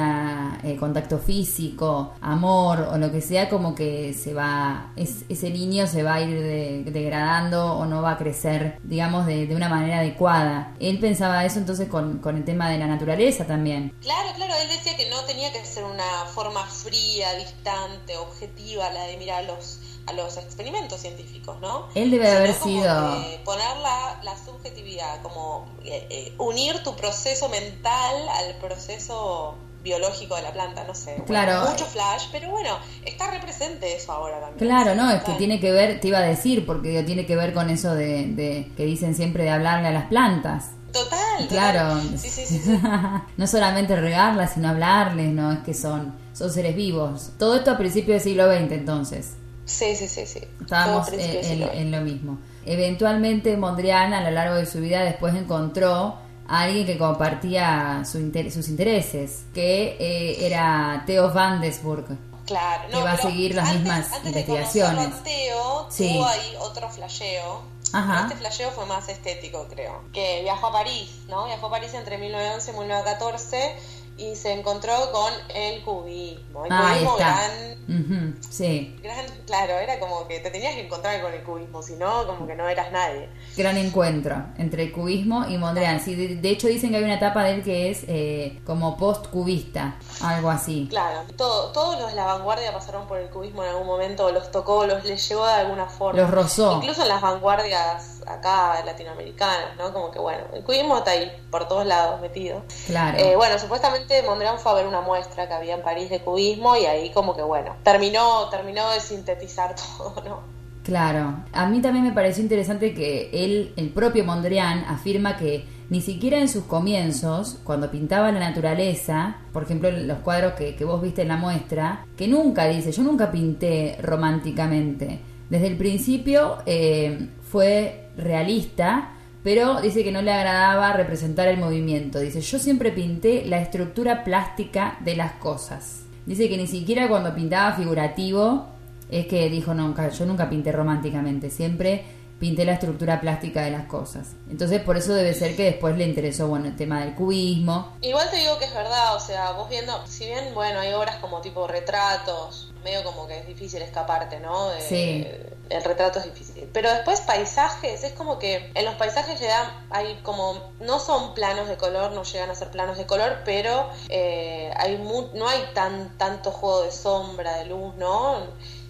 Speaker 3: contacto físico, amor o lo que sea, como que se va, es- ese niño se va a ir de- degradando o no va a crecer, digamos, de, de una manera adecuada. Él pensaba eso entonces con, con el tema de la naturaleza también.
Speaker 4: Claro, claro, él decía que no tenía que ser una forma fría, distante, objetiva, la de mirar los, a los experimentos científicos, ¿no?
Speaker 3: Él debe haber sido-
Speaker 4: poner la, la subjetividad, como eh, eh, unir tu proceso mental al proceso biológico de la planta, no sé. Bueno,
Speaker 3: Claro.
Speaker 4: mucho flash, pero bueno, está represente eso ahora también.
Speaker 3: Claro, no, es que tiene que ver, te iba a decir, porque tiene que ver con eso de, de que dicen siempre de hablarle a las plantas.
Speaker 4: Total,
Speaker 3: Claro.
Speaker 4: total. Sí, sí. sí. [LAUGHS]
Speaker 3: no solamente regarlas, sino hablarles, no es que son, son seres vivos. Todo esto a principios del siglo XX, entonces.
Speaker 4: Sí, sí, sí, sí.
Speaker 3: Estábamos en, lo mismo. Eventualmente Mondrian a lo largo de su vida después encontró a alguien que compartía su inter- sus intereses, que eh, era Theo van Desburg.
Speaker 4: Claro,
Speaker 3: que va a seguir las
Speaker 4: antes-
Speaker 3: mismas
Speaker 4: antes de
Speaker 3: investigaciones.
Speaker 4: conocerlo a Teo,
Speaker 3: Sí.
Speaker 4: tuvo ahí otro flasheo.
Speaker 3: Ajá.
Speaker 4: Este flasheo fue más estético, creo. Que viajó a París, ¿no? Viajó a París entre 1911 y 1914 y se encontró con el cubismo. El
Speaker 3: Ah,
Speaker 4: cubismo gran,
Speaker 3: Ujú, sí,
Speaker 4: gran, claro, era como que te tenías que encontrar con el cubismo, si no, como que no eras nadie.
Speaker 3: gran encuentro entre el cubismo y Mondrian. Sí, de, de hecho dicen que hay una etapa de él que es eh, como post-cubista, algo así.
Speaker 4: Claro, todo, todos los de la vanguardia pasaron por el cubismo en algún momento, los tocó, los les llegó de alguna forma.
Speaker 3: Los rozó.
Speaker 4: Incluso en las vanguardias acá latinoamericanas, ¿no? Como que bueno, el cubismo está ahí por todos lados metido.
Speaker 3: Claro.
Speaker 4: Eh, bueno, supuestamente Mondrian fue a ver una muestra que había en París de cubismo y ahí como que bueno, terminó, terminó de sintetizar [LAUGHS] todo, ¿no?
Speaker 3: Claro, a mí también me pareció interesante que él, el propio Mondrian, afirma que ni siquiera en sus comienzos, cuando pintaba la naturaleza, por ejemplo los cuadros que, que vos viste en la muestra, que nunca dice, yo nunca pinté románticamente. Desde el principio eh, fue realista, pero dice que no le agradaba representar el movimiento. Dice, yo siempre pinté la estructura plástica de las cosas. Dice que ni siquiera cuando pintaba figurativo es que dijo, nunca, yo nunca pinté románticamente, siempre pinté la estructura plástica de las cosas. Entonces por eso debe ser que después le interesó, bueno, el tema del cubismo.
Speaker 4: Igual te digo que es verdad, o sea, vos viendo, si bien, bueno, hay obras como tipo retratos, medio como que es difícil escaparte, ¿no? De-
Speaker 3: Sí.
Speaker 4: El retrato es difícil. Pero después paisajes, es como que en los paisajes le dan, hay como, no son planos de color, no llegan a ser planos de color, pero eh, hay mu- no hay tan tanto juego de sombra, de luz, ¿no?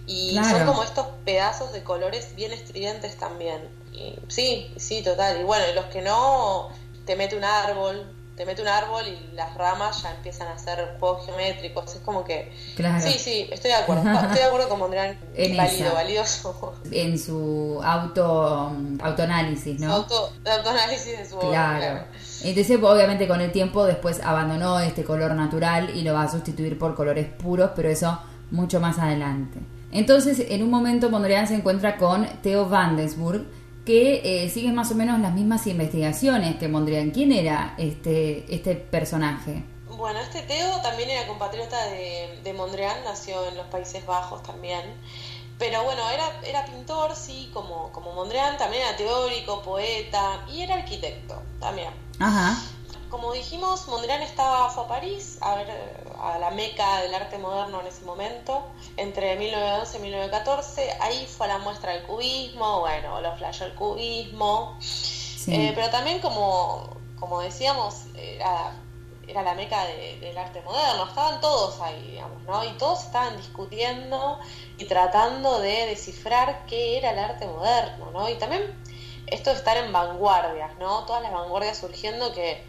Speaker 4: Y
Speaker 3: Claro.
Speaker 4: son como estos pedazos de colores bien estridentes también. Y, sí, sí, total. Y bueno, y los que no, te mete un árbol, te mete un árbol y las ramas ya empiezan a hacer juegos geométricos. Es como que...
Speaker 3: Claro.
Speaker 4: Sí, sí, estoy de acuerdo. Estoy de acuerdo con Mondrian. [LAUGHS] Válido, valioso.
Speaker 3: En su auto autoanálisis, ¿no?
Speaker 4: Auto, autoanálisis de su obra,
Speaker 3: Claro. Entonces, obviamente, con el tiempo después abandonó este color natural y lo va a sustituir por colores puros, pero eso mucho más adelante. Entonces, en un momento, Mondrian se encuentra con Theo van Desburg, que eh, sigue más o menos las mismas investigaciones que Mondrian. ¿Quién era este, este personaje?
Speaker 4: Bueno, este Teo también era compatriota de, de Mondrian, nació en los Países Bajos también. Pero bueno, era, era pintor, sí, como, como Mondrian, también era teórico, poeta y era arquitecto también.
Speaker 3: Ajá.
Speaker 4: como dijimos, Mondrian estaba, fue a París a ver a la meca del arte moderno en ese momento, entre 1911 y 1914. Ahí fue a la muestra del cubismo, bueno, lo flashó el cubismo. Eh, pero también, como, como decíamos, era, era la meca del arte moderno, estaban todos ahí, digamos, ¿no? Y todos estaban discutiendo y tratando de descifrar qué era el arte moderno, ¿no? Y también esto de estar en vanguardias, ¿no? Todas las vanguardias surgiendo que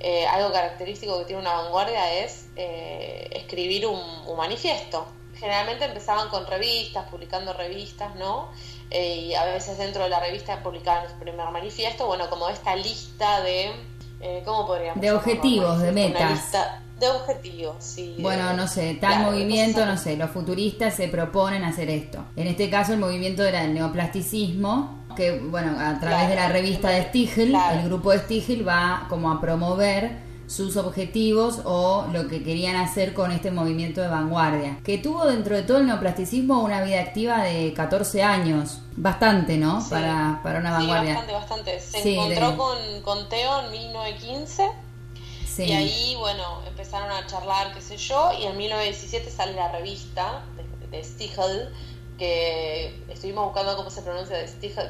Speaker 4: eh, algo característico que tiene una vanguardia es eh, escribir un, manifiesto. Generalmente empezaban con revistas, publicando revistas, ¿no? Eh, y a veces dentro de la revista publicaban su primer manifiesto, bueno, como esta lista de, ¿cómo podríamos
Speaker 3: De objetivos, de metas.
Speaker 4: de objetivos, sí.
Speaker 3: Bueno, no sé, tal movimiento, no sé, los futuristas se proponen hacer esto. En este caso el movimiento era el neoplasticismo, que, bueno, a través de la revista de Stiegel, el grupo de Stiegel va como a promover sus objetivos o lo que querían hacer con este movimiento de vanguardia, que tuvo dentro de todo el neoplasticismo una vida activa de 14 años, bastante, ¿no? Para, para una vanguardia.
Speaker 4: bastante, bastante. Se encontró con, con Teo en 1915 y ahí, bueno, empezaron a charlar, qué sé yo, y en 1917 sale la revista de, de Stiegel que estuvimos buscando cómo se pronuncia,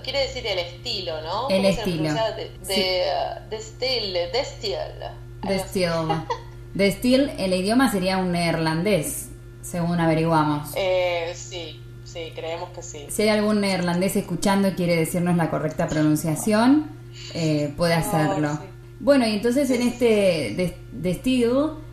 Speaker 4: quiere decir el estilo, ¿no?
Speaker 3: El estilo.
Speaker 4: de, de,
Speaker 3: de, el idioma sería un neerlandés, según averiguamos.
Speaker 4: Eh, sí, sí, creemos que sí.
Speaker 3: Si hay algún neerlandés escuchando y quiere decirnos la correcta pronunciación, eh, puede hacerlo. Bueno, y entonces en este de,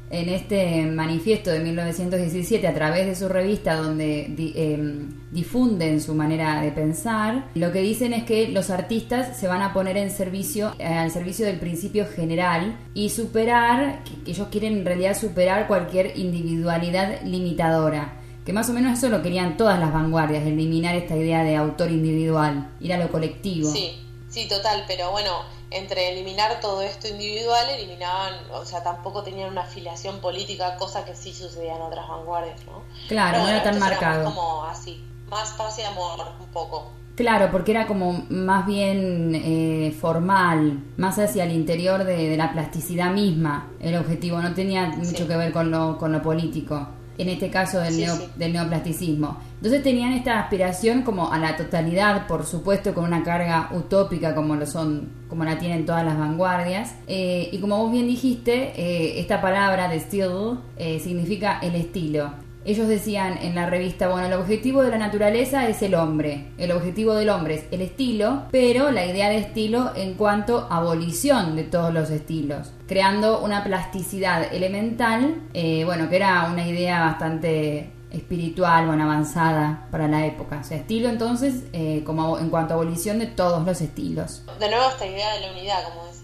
Speaker 3: en este manifiesto de 1917 a través de su revista donde em, difunden su manera de pensar, lo que dicen es que los artistas se van a poner en servicio eh, al servicio del principio general y superar, que ellos quieren en realidad superar cualquier individualidad limitadora que más o menos eso lo querían todas las vanguardias, eliminar esta idea de autor individual, ir a lo colectivo.
Speaker 4: Sí, sí, total, pero bueno, entre eliminar todo esto individual, eliminaban, o sea, tampoco tenían una afiliación política, cosa que sí sucedía en otras vanguardias, ¿no?
Speaker 3: Claro, no era tan marcado.
Speaker 4: como así, más paz y amor, un poco.
Speaker 3: Claro, porque era como más bien eh, formal, más hacia el interior de, la plasticidad misma, el objetivo, no tenía mucho que ver con lo, con lo político en este caso del, del neoplasticismo. Entonces tenían esta aspiración como a la totalidad, por supuesto, con una carga utópica como lo son, como la tienen todas las vanguardias. Eh, y como vos bien dijiste, eh, esta palabra de style eh, significa el estilo. Ellos decían en la revista, bueno, el objetivo de la naturaleza es el hombre, el objetivo del hombre es el estilo, pero la idea de estilo en cuanto a abolición de todos los estilos, creando una plasticidad elemental, eh, bueno, que era una idea bastante espiritual, bueno, avanzada para la época. O sea, estilo entonces, eh, como en cuanto a abolición de todos los estilos.
Speaker 4: De nuevo esta idea de la unidad, como decías.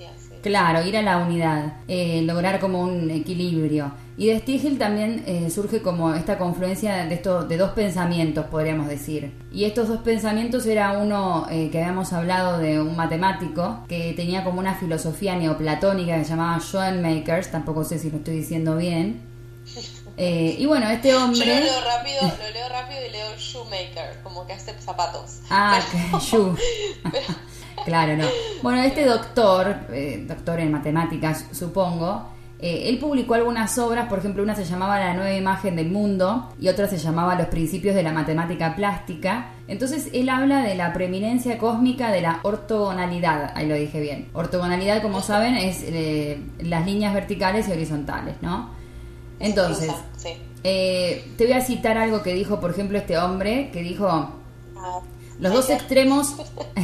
Speaker 3: Claro, ir a la unidad, eh, lograr como un equilibrio. Y de Stiegel también eh, surge como esta confluencia de, esto, de dos pensamientos, podríamos decir. Y estos dos pensamientos era uno eh, que habíamos hablado de un matemático que tenía como una filosofía neoplatónica que se llamaba Schoenmakers, tampoco sé si lo estoy diciendo bien. [LAUGHS] y bueno, este hombre... Yo
Speaker 4: lo leo rápido, [LAUGHS] lo leo rápido y leo shoemaker, como que hace zapatos.
Speaker 3: Ah, [LAUGHS] shoe. Claro, no. Bueno, este doctor, eh, doctor en matemáticas, supongo, eh, él publicó algunas obras, por ejemplo, una se llamaba La nueva imagen del mundo y otra se llamaba Los principios de la matemática plástica. Entonces él habla de la preeminencia cósmica de la ortogonalidad, ahí lo dije bien. Ortogonalidad, como saben, es eh, las líneas verticales y horizontales, ¿no? Entonces, te voy a citar algo que dijo, por ejemplo, este hombre, que dijo, los dos extremos,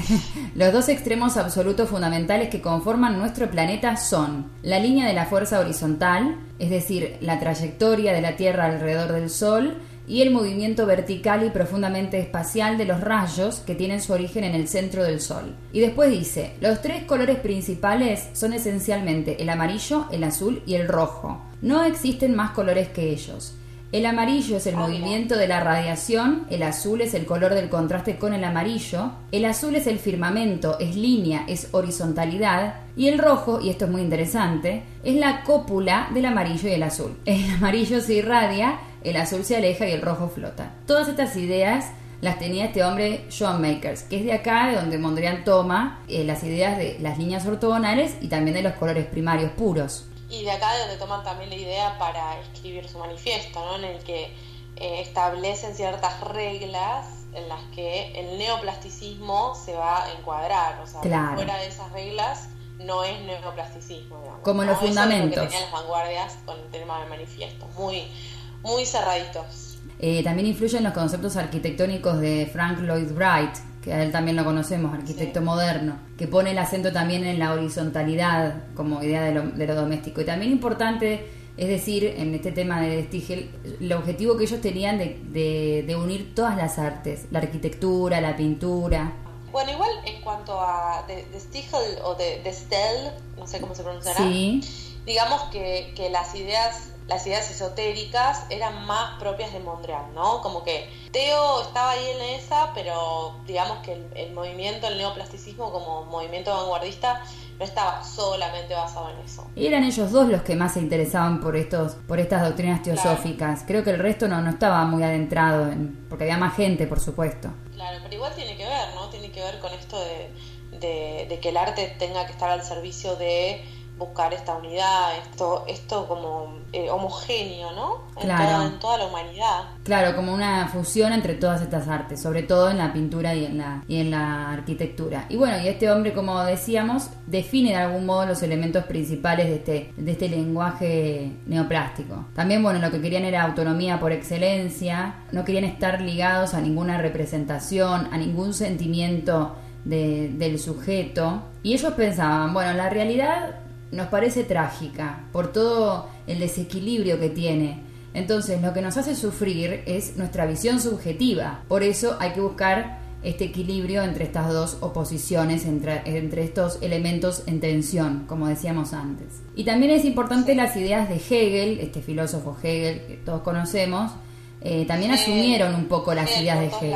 Speaker 3: [LAUGHS] los dos extremos absolutos fundamentales que conforman nuestro planeta son la línea de la fuerza horizontal, es decir, la trayectoria de la Tierra alrededor del Sol, y el movimiento vertical y profundamente espacial de los rayos que tienen su origen en el centro del Sol. Y después dice, los tres colores principales son esencialmente el amarillo, el azul y el rojo. No existen más colores que ellos. El amarillo es el movimiento de la radiación, el azul es el color del contraste con el amarillo, el azul es el firmamento, es línea, es horizontalidad, y el rojo, y esto es muy interesante, es la cópula del amarillo y el azul. [LAUGHS] El amarillo se irradia, el azul se aleja y el rojo flota. Todas estas ideas las tenía este hombre John Makers, que es de acá, de donde Mondrian toma eh, las ideas de las líneas ortogonales y también de los colores primarios puros.
Speaker 4: Y de acá de donde toman también la idea para escribir su manifiesto, ¿no? en el que eh, establecen ciertas reglas en las que el neoplasticismo se va a encuadrar. O sea, fuera de esas reglas no es neoplasticismo. Digamos.
Speaker 3: Como los fundamentos.
Speaker 4: que tenían las vanguardias con el tema del manifiesto, muy, muy cerraditos.
Speaker 3: Eh, también influyen los conceptos arquitectónicos de Frank Lloyd Wright, que a él también lo conocemos, arquitecto moderno, que pone el acento también en la horizontalidad como idea de lo, de lo doméstico. Y también importante es decir, en este tema de Stigel, el objetivo que ellos tenían de, de, unir todas las artes, la arquitectura, la pintura.
Speaker 4: Bueno, igual en cuanto a de, Stigel o de, de Stel, no sé cómo se pronunciará, digamos que, que las ideas las ideas esotéricas eran más propias de Mondrian, ¿no? Como que Teo estaba ahí en esa, pero digamos que el, movimiento, el neoplasticismo como movimiento vanguardista no estaba solamente basado en eso.
Speaker 3: eran ellos dos los que más se interesaban por estos, por estas doctrinas teosóficas. Creo que el resto no, no estaba muy adentrado, en, porque había más gente, por supuesto.
Speaker 4: Claro, pero igual tiene que ver, ¿no? Tiene que ver con esto de que el arte tenga que estar al servicio de buscar esta unidad, esto, esto como eh, homogéneo, ¿no? En, toda, la humanidad.
Speaker 3: Claro, como una fusión entre todas estas artes, sobre todo en la pintura y en la, y en la arquitectura. Y bueno, y este hombre, como decíamos, define de algún modo los elementos principales de este, de este lenguaje neoplástico. También, bueno, lo que querían era autonomía por excelencia, no querían estar ligados a ninguna representación, a ningún sentimiento del sujeto. Y ellos pensaban, bueno, la realidad nos parece trágica por todo el desequilibrio que tiene. Entonces lo que nos hace sufrir es nuestra visión subjetiva. Por eso hay que buscar este equilibrio entre estas dos oposiciones, entre, entre estos elementos en tensión, como decíamos antes. Y también es importante las ideas de Hegel, este filósofo Hegel que todos conocemos, eh, también asumieron un poco las ideas de Hegel.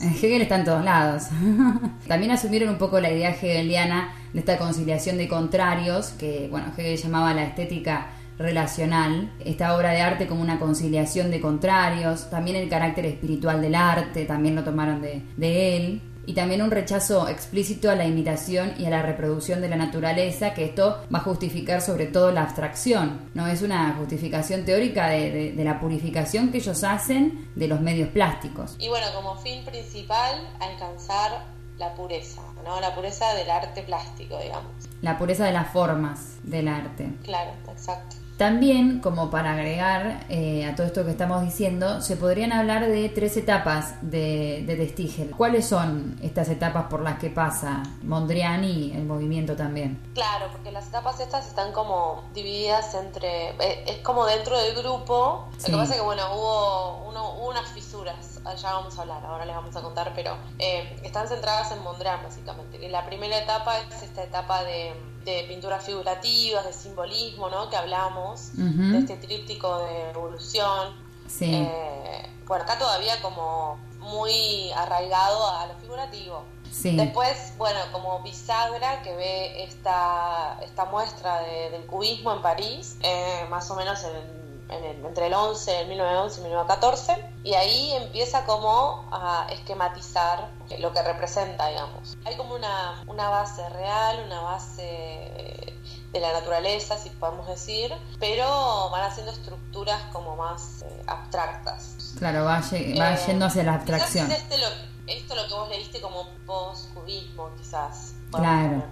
Speaker 3: Hegel está en todos lados. [LAUGHS] también asumieron un poco la idea hegeliana de esta conciliación de contrarios, que bueno, Hegel llamaba la estética relacional, esta obra de arte como una conciliación de contrarios, también el carácter espiritual del arte, también lo tomaron de, de él y también un rechazo explícito a la imitación y a la reproducción de la naturaleza, que esto va a justificar sobre todo la abstracción, no es una justificación teórica de, de, la purificación que ellos hacen de los medios plásticos.
Speaker 4: Y bueno, como fin principal, alcanzar la pureza, ¿no? La pureza del arte plástico, digamos.
Speaker 3: La pureza de las formas del arte.
Speaker 4: Claro, exacto.
Speaker 3: También, como para agregar eh, a todo esto que estamos diciendo, se podrían hablar de tres etapas de, de Stigel. ¿Cuáles son estas etapas por las que pasa Mondrian y el movimiento también?
Speaker 4: Claro, porque las etapas estas están como divididas entre... Eh, es como dentro del grupo. Lo que pasa es que, bueno, hubo, uno, unas fisuras, ya vamos a hablar, ahora les vamos a contar, pero eh, están centradas en Mondrian, básicamente. Y la primera etapa es esta etapa de de pinturas figurativas, de simbolismo, ¿no? Que hablamos, de este tríptico de evolución. Sí. Eh, bueno, acá todavía como muy arraigado a lo figurativo. Sí. Después, bueno, como bisagra que ve esta, esta muestra del cubismo en París, eh, más o menos en entre el 11, el 1911 y 1914, y ahí empieza como a esquematizar lo que representa, digamos. Hay como una, una base real, una base de la naturaleza, si podemos decir, pero van haciendo estructuras como más eh, abstractas.
Speaker 3: Claro, va, va eh, yendo hacia la abstracción.
Speaker 4: Este lo, esto lo que vos leíste como post-cubismo, quizás.
Speaker 3: Claro.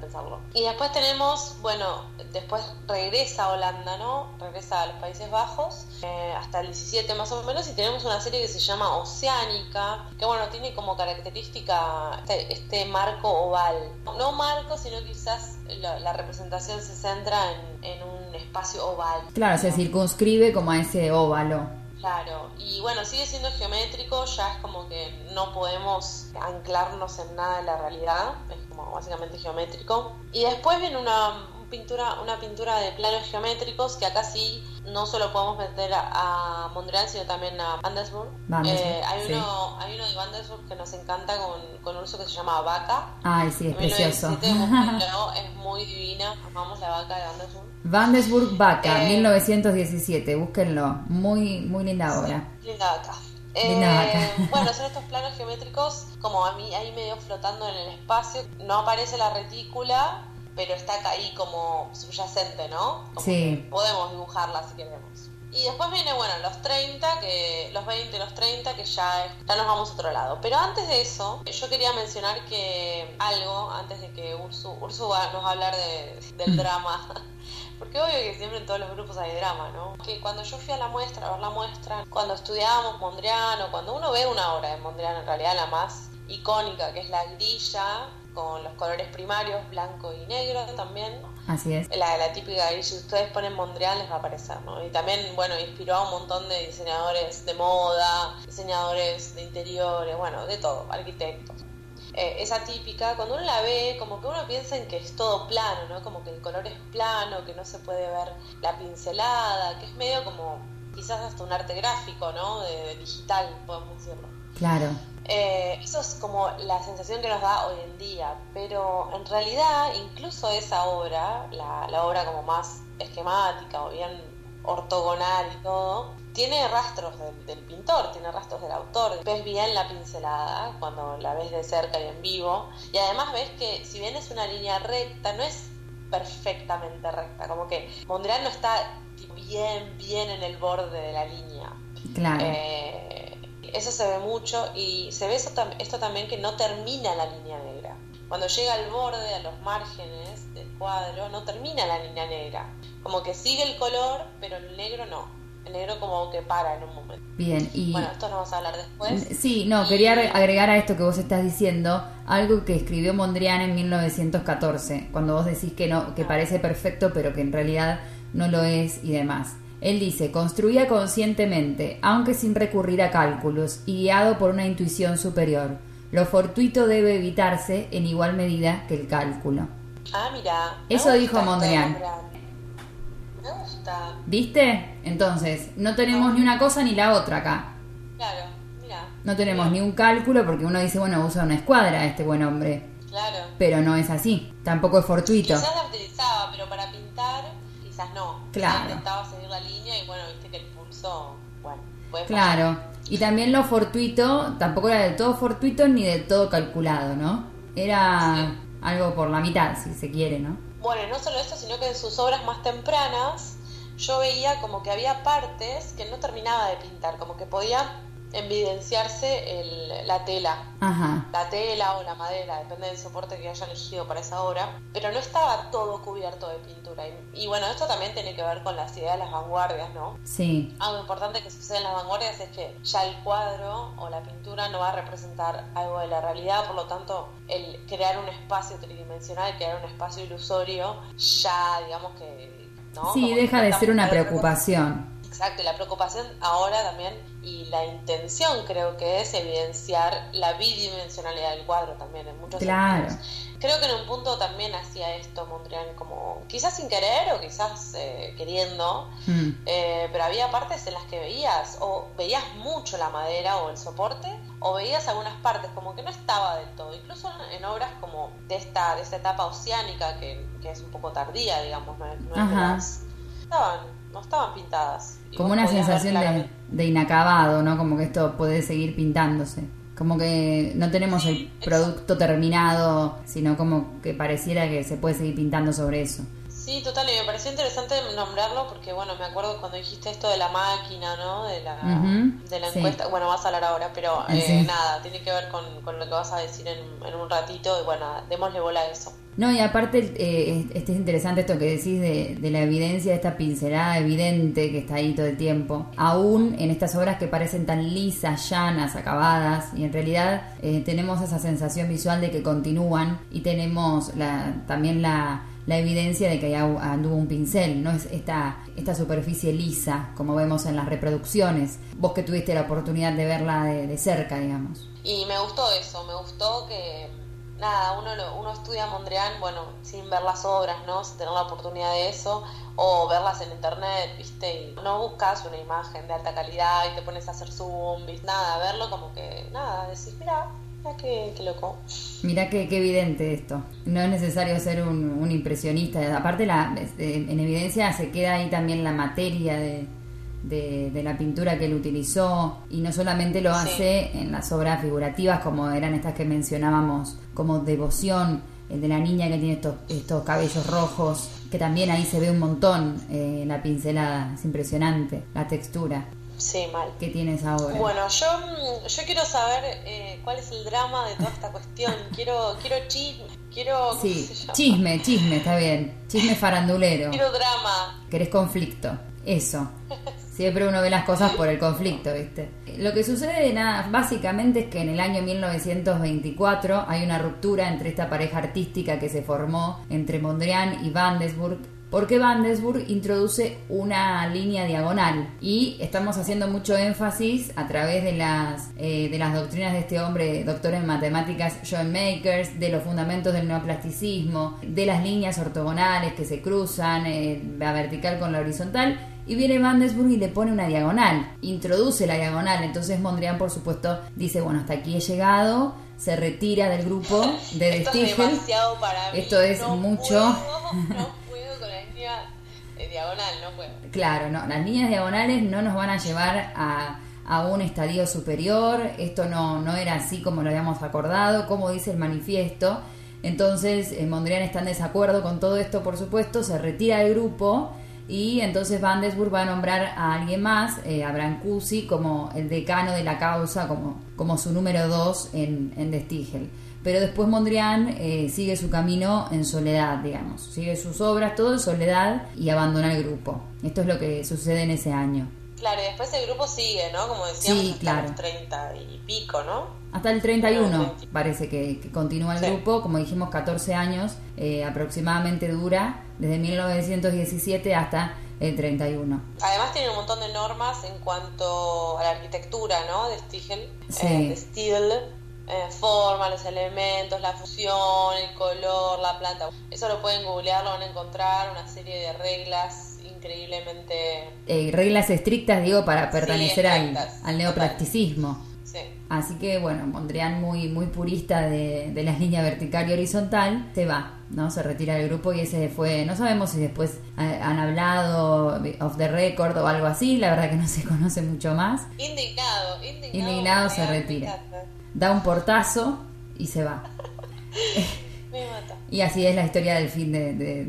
Speaker 4: Y después tenemos, bueno, después regresa a Holanda, ¿no? Regresa a los Países Bajos, eh, hasta el 17 más o menos, y tenemos una serie que se llama Oceánica, que bueno, tiene como característica este, este marco oval. No marco, sino quizás la, representación se centra en, en un espacio oval.
Speaker 3: Claro, se circunscribe como a ese óvalo.
Speaker 4: Claro, y bueno, sigue siendo geométrico, ya es como que no podemos anclarnos en nada de la realidad, es como básicamente geométrico. Y después viene una pintura, una pintura de planos geométricos que acá sí no solo podemos meter a, Mondrian, sino también a Vandesburg. Eh, hay, uno, hay uno de Vandesburg que nos encanta con, con un uso que se llama Vaca.
Speaker 3: Ay, sí, es precioso. [LAUGHS]
Speaker 4: es muy divina, amamos la vaca de Vandesburg.
Speaker 3: Vandesburg Vaca, 1917, eh, búsquenlo. Muy, muy linda obra.
Speaker 4: linda vaca. Eh, [LAUGHS] bueno, son estos planos geométricos como a mí ahí medio flotando en el espacio. No aparece la retícula, pero está ahí como subyacente, ¿no? Como
Speaker 3: Sí.
Speaker 4: podemos dibujarla si queremos. Y después viene, bueno, los 30, que los 20 y los 30, que ya, es- ya nos vamos a otro lado. Pero antes de eso, yo quería mencionar que algo, antes de que Ursu, Ursu va- nos va a hablar de- del [LAUGHS] drama. [LAUGHS] Porque obvio que siempre en todos los grupos hay drama, ¿no? Que cuando yo fui a la muestra, a ver la muestra, cuando estudiábamos Mondrian, o cuando uno ve una obra de Mondrian, en realidad la más icónica, que es la grilla, con los colores primarios, blanco y negro también,
Speaker 3: Así es.
Speaker 4: la, la típica grilla, si ustedes ponen Mondrian les va a aparecer, ¿no? Y también, bueno, inspiró a un montón de diseñadores de moda, diseñadores de interiores, bueno, de todo, arquitectos. Eh, esa típica, cuando uno la ve, como que uno piensa en que es todo plano, ¿no? Como que el color es plano, que no se puede ver la pincelada, que es medio como quizás hasta un arte gráfico, ¿no? De, de digital, podemos decirlo.
Speaker 3: Claro.
Speaker 4: Eh, eso es como la sensación que nos da hoy en día, pero en realidad incluso esa obra, la, la obra como más esquemática o bien ortogonal y todo, tiene rastros del, del pintor, tiene rastros del autor. Ves bien la pincelada cuando la ves de cerca y en vivo, y además ves que si bien es una línea recta, no es perfectamente recta, como que Mondrian no está bien, bien en el borde de la línea.
Speaker 3: Claro.
Speaker 4: Eh, eso se ve mucho y se ve eso esto también que no termina la línea negra. Cuando llega al borde, a los márgenes del cuadro, no termina la línea negra. Como que sigue el color, pero el negro no. El negro como que para en un momento.
Speaker 3: Bien. Y
Speaker 4: Bueno, esto lo vamos a hablar después.
Speaker 3: Sí, no, quería re- agregar a esto que vos estás diciendo algo que escribió Mondrian en 1914, cuando vos decís que no, que parece perfecto, pero que en realidad no lo es y demás. Él dice, construía conscientemente, aunque sin recurrir a cálculos y guiado por una intuición superior. Lo fortuito debe evitarse en igual medida que el cálculo.
Speaker 4: Ah, mira.
Speaker 3: Eso dijo Mondrian.
Speaker 4: Me gusta.
Speaker 3: ¿Viste? Entonces, no tenemos ni una cosa ni la otra acá.
Speaker 4: Claro, mira.
Speaker 3: No tenemos ni un cálculo porque uno dice, bueno, usa una escuadra este buen hombre.
Speaker 4: Claro.
Speaker 3: pero no es así. Tampoco es fortuito.
Speaker 4: Quizás la utilizaba, pero para pintar quizás no.
Speaker 3: Claro.
Speaker 4: intentaba seguir la línea y bueno, viste que el pulso, bueno, puede.
Speaker 3: Claro. Y también lo fortuito, tampoco era del todo fortuito ni del todo calculado, ¿no? Era algo por la mitad, si se quiere, ¿no?
Speaker 4: Bueno, y no solo eso, sino que en sus obras más tempranas yo veía como que había partes que no terminaba de pintar, como que podía evidenciarse el- la tela.
Speaker 3: Ajá.
Speaker 4: La tela o la madera, depende del soporte que hayan elegido para esa obra, pero no estaba todo cubierto de pintura. Y, y bueno, esto también tiene que ver con las ideas de las vanguardias, ¿no?
Speaker 3: Sí.
Speaker 4: Algo importante que sucede en las vanguardias es que ya el cuadro o la pintura no va a representar algo de la realidad, por lo tanto, el crear un espacio tridimensional, crear un espacio ilusorio, ya digamos que... ¿no?
Speaker 3: Sí,
Speaker 4: Como
Speaker 3: deja de ser una preocupación.
Speaker 4: Exacto, y la preocupación ahora también y la intención creo que es evidenciar la bidimensionalidad del cuadro también en muchos
Speaker 3: Claro.
Speaker 4: sentidos. Creo que en un punto también hacía esto Mondrian como quizás sin querer o quizás eh, queriendo,
Speaker 3: Mm.
Speaker 4: eh, pero había partes en las que veías o veías mucho la madera o el soporte o veías algunas partes como que no estaba del todo, incluso en, obras como de esta, de esta etapa oceánica que, que es un poco tardía, digamos, no no es de las- estaban, no estaban pintadas.
Speaker 3: Como una sensación de, de inacabado, ¿no? Como que esto puede seguir pintándose. Como que no tenemos el producto terminado, sino como que pareciera que se puede seguir pintando sobre eso.
Speaker 4: Sí, total, y me pareció interesante nombrarlo porque, bueno, me acuerdo cuando dijiste esto de la máquina, ¿no? De la, de la
Speaker 3: sí.
Speaker 4: encuesta. Bueno, vas a hablar ahora, pero eh,
Speaker 3: sí.
Speaker 4: nada, tiene que ver con, con lo que vas a decir en, en un ratito y, bueno, démosle bola a eso.
Speaker 3: No, y aparte, eh, este es interesante esto que decís de, de la evidencia, de esta pincelada evidente que está ahí todo el tiempo. Aún en estas obras que parecen tan lisas, llanas, acabadas, y en realidad eh, tenemos esa sensación visual de que continúan y tenemos la, también la, la evidencia de que au- anduvo un pincel, no es esta, esta superficie lisa como vemos en las reproducciones. Vos que tuviste la oportunidad de verla de, cerca, digamos.
Speaker 4: Y me gustó eso, me gustó que, nada, uno, uno estudia Mondrian, bueno, sin ver las obras, ¿no? Sin tener la oportunidad de eso, o verlas en internet, ¿viste? Y no buscas una imagen de alta calidad y te pones a hacer zoom, ¿viste? Nada, verlo como que, nada, decís, mira, mira qué, qué loco.
Speaker 3: Mirá qué, qué evidente esto. No es necesario ser un, un impresionista. Aparte, la, este, en evidencia se queda ahí también la materia de, de, de la pintura que él utilizó y no solamente lo hace en las obras figurativas como eran estas que mencionábamos como Devoción, el de la niña que tiene estos, estos cabellos rojos, que también ahí se ve un montón eh, la pincelada, es impresionante, la textura.
Speaker 4: Sí, mal.
Speaker 3: ¿Qué tienes ahora?
Speaker 4: Bueno, yo, mm, yo quiero saber eh, cuál es el drama de toda esta cuestión. [LAUGHS] Quiero, quiero chisme, quiero... ¿cómo
Speaker 3: Sí, chisme, chisme, está bien. Chisme [LAUGHS] farandulero.
Speaker 4: Quiero drama.
Speaker 3: Querés conflicto. Eso. [LAUGHS] Siempre uno ve las cosas por el conflicto, ¿viste? Lo que sucede, nada, básicamente es que en el año 1924 hay una ruptura entre esta pareja artística que se formó entre Mondrian y Van Desburg porque Van Desburg introduce una línea diagonal y estamos haciendo mucho énfasis a través de las, eh, de las doctrinas de este hombre, doctor en matemáticas John Makers, de los fundamentos del neoplasticismo, de las líneas ortogonales que se cruzan, eh, la vertical con la horizontal, y viene Van Desburg y le pone una diagonal, introduce la diagonal, entonces Mondrian por supuesto dice, bueno, hasta aquí he llegado, se retira del grupo de
Speaker 4: Esto es demasiado para mí.
Speaker 3: Esto es
Speaker 4: no
Speaker 3: mucho.
Speaker 4: puedo, no [LAUGHS] eh, diagonal, no.
Speaker 3: Claro, no, las líneas diagonales no nos van a llevar a, a un estadio superior, esto no, no era así como lo habíamos acordado, como dice el manifiesto. Entonces, eh, Mondrian está en desacuerdo con todo esto, por supuesto, se retira del grupo y entonces Van Desburg va a nombrar a alguien más, eh, a Brancusi, como el decano de la causa, como, como su número dos en, en De Stiegel. Pero después Mondrian eh, sigue su camino en soledad, digamos. Sigue sus obras, todo en soledad y abandona el grupo. Esto es lo que sucede en ese año.
Speaker 4: Claro, y después el grupo sigue, ¿no? Como decíamos,
Speaker 3: Sí,
Speaker 4: hasta
Speaker 3: claro.
Speaker 4: los 30 y pico, ¿no?
Speaker 3: Hasta el 31
Speaker 4: Bueno,
Speaker 3: parece que, que continúa el
Speaker 4: Sí.
Speaker 3: grupo, como dijimos, 14 años eh, aproximadamente dura, desde 1917 hasta el 31.
Speaker 4: Además tiene un montón de normas en cuanto a la arquitectura, ¿no? De Stiegel,
Speaker 3: Sí.
Speaker 4: eh, de Stiegel, eh, forma, los elementos, la fusión, el color, la planta. Eso lo pueden googlear, lo van a encontrar, una serie de reglas increíblemente...
Speaker 3: Eh, reglas estrictas, digo, para pertenecer al,
Speaker 4: estrictas,
Speaker 3: al neoplasticismo.
Speaker 4: Sí.
Speaker 3: Así que, bueno, Mondrian, muy, muy purista de, de las líneas vertical y horizontal, se va, ¿no? Se retira del grupo y ese fue, no sabemos si después eh, han hablado of the record o algo así, la verdad que no se [LAUGHS] conoce mucho más.
Speaker 4: Indignado, indignado.
Speaker 3: Indignado se retira. Da un portazo y se va. [LAUGHS]
Speaker 4: Me mata.
Speaker 3: Y así es la historia del fin de, de,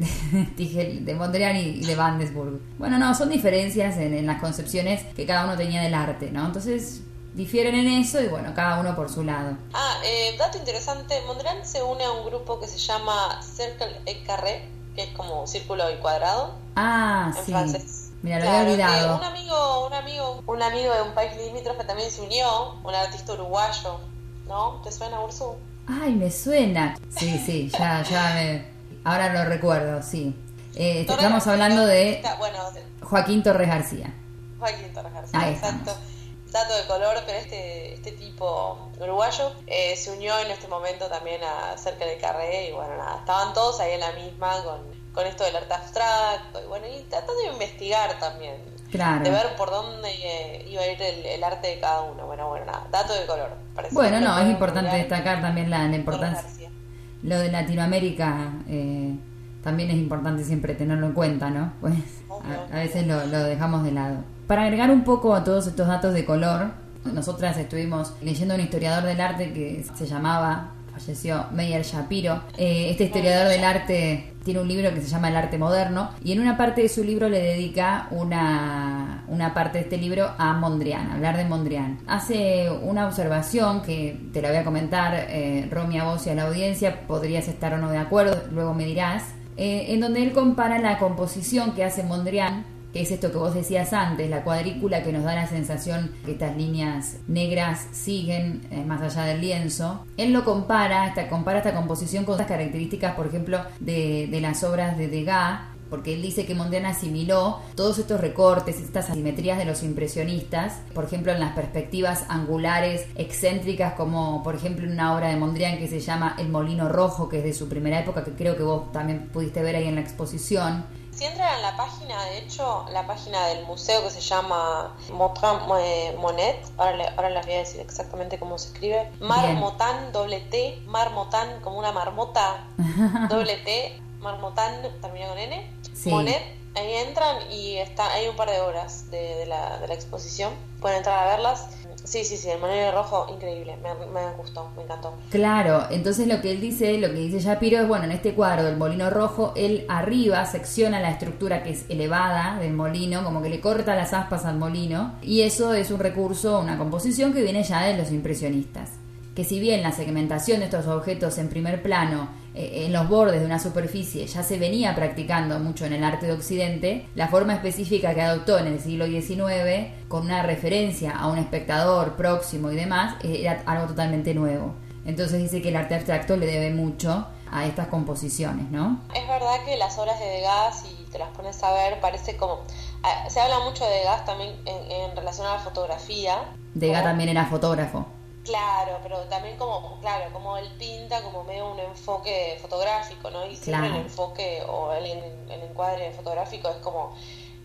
Speaker 3: de, [LAUGHS] Mondrian y de Van Desburg. Bueno, no, son diferencias en, en las concepciones que cada uno tenía del arte, ¿no? Entonces difieren en eso y bueno, cada uno por su lado.
Speaker 4: Ah, eh, dato interesante, Mondrian se une a un grupo que se llama Cercle et Carré, que es como círculo y cuadrado.
Speaker 3: Ah,
Speaker 4: En
Speaker 3: sí.
Speaker 4: francés.
Speaker 3: Mira, lo
Speaker 4: Claro,
Speaker 3: había olvidado.
Speaker 4: Un amigo, un amigo, un amigo de un país limítrofe también se unió, un artista uruguayo, ¿no? ¿Te suena Ursu?
Speaker 3: Ay, me suena. Sí, sí, ya, ya me... Ahora lo recuerdo, sí. Eh, estamos hablando de Joaquín Torres García.
Speaker 4: Joaquín Torres García, exacto. Dato de color, pero este, este tipo uruguayo eh, se unió en este momento también a cerca de Carré y bueno, nada, estaban todos ahí en la misma con, con esto del arte abstracto y bueno, y tratando de investigar también,
Speaker 3: Claro.
Speaker 4: de ver por dónde eh, iba a ir el, el arte de cada uno. Bueno, bueno, nada, dato de color. parece
Speaker 3: Bueno, no, es importante destacar también la, importancia. Lo de Latinoamérica eh, también es importante siempre tenerlo en cuenta, ¿no? [LAUGHS] Pues a, a veces lo, lo dejamos de lado. Para agregar un poco a todos estos datos de color, nosotras estuvimos leyendo un historiador del arte que se llamaba, falleció Meyer Shapiro. Eh, este historiador del arte tiene un libro que se llama El arte moderno y en una parte de su libro le dedica una, una parte de este libro a Mondrian, a hablar de Mondrian. Hace una observación que te la voy a comentar, eh, Romy, a vos y a la audiencia, podrías estar o no de acuerdo, luego me dirás, eh, en donde él compara la composición que hace Mondrian que es esto que vos decías antes, la cuadrícula que nos da la sensación que estas líneas negras siguen eh, más allá del lienzo. Él lo compara, esta, compara esta composición con estas características, por ejemplo, de, de las obras de Degas, porque él dice que Mondrian asimiló todos estos recortes, estas asimetrías de los impresionistas, por ejemplo en las perspectivas angulares excéntricas, como por ejemplo en una obra de Mondrian que se llama El Molino Rojo, que es de su primera época, que creo que vos también pudiste ver ahí en la exposición.
Speaker 4: Si entran en la página, de hecho, la página del museo que se llama eh, Monet, ahora, le- ahora les voy a decir exactamente cómo se escribe, Marmotán, doble T, Marmotán, como una marmota, [LAUGHS] doble T, Marmotán, termina con N,
Speaker 3: Sí.
Speaker 4: Monet, Ahí entran y está, hay un par de horas de, de la, de la exposición. Pueden entrar a verlas. Sí, sí, sí, el Molino Rojo, increíble. Me, me gustó, me encantó.
Speaker 3: Claro, entonces lo que él dice, lo que dice Shapiro es, bueno, en este cuadro del molino rojo, él arriba secciona la estructura que es elevada del molino, como que le corta las aspas al molino, y eso es un recurso, una composición que viene ya de los impresionistas. Que si bien la segmentación de estos objetos en primer plano eh, en los bordes de una superficie ya se venía practicando mucho en el arte de Occidente, la forma específica que adoptó en el siglo XIX, con una referencia a un espectador próximo y demás, eh, era algo totalmente nuevo. Entonces dice que el arte abstracto le debe mucho a estas composiciones, ¿no?
Speaker 4: Es verdad que las obras de Degas, si te las pones a ver, parece como... ah, Se habla mucho de Degas también en, en relación a la fotografía.
Speaker 3: Degas también era fotógrafo.
Speaker 4: Claro, pero también como, claro, como él pinta como medio un enfoque fotográfico, ¿no? Y siempre
Speaker 3: Claro.
Speaker 4: el enfoque o el, el encuadre fotográfico es como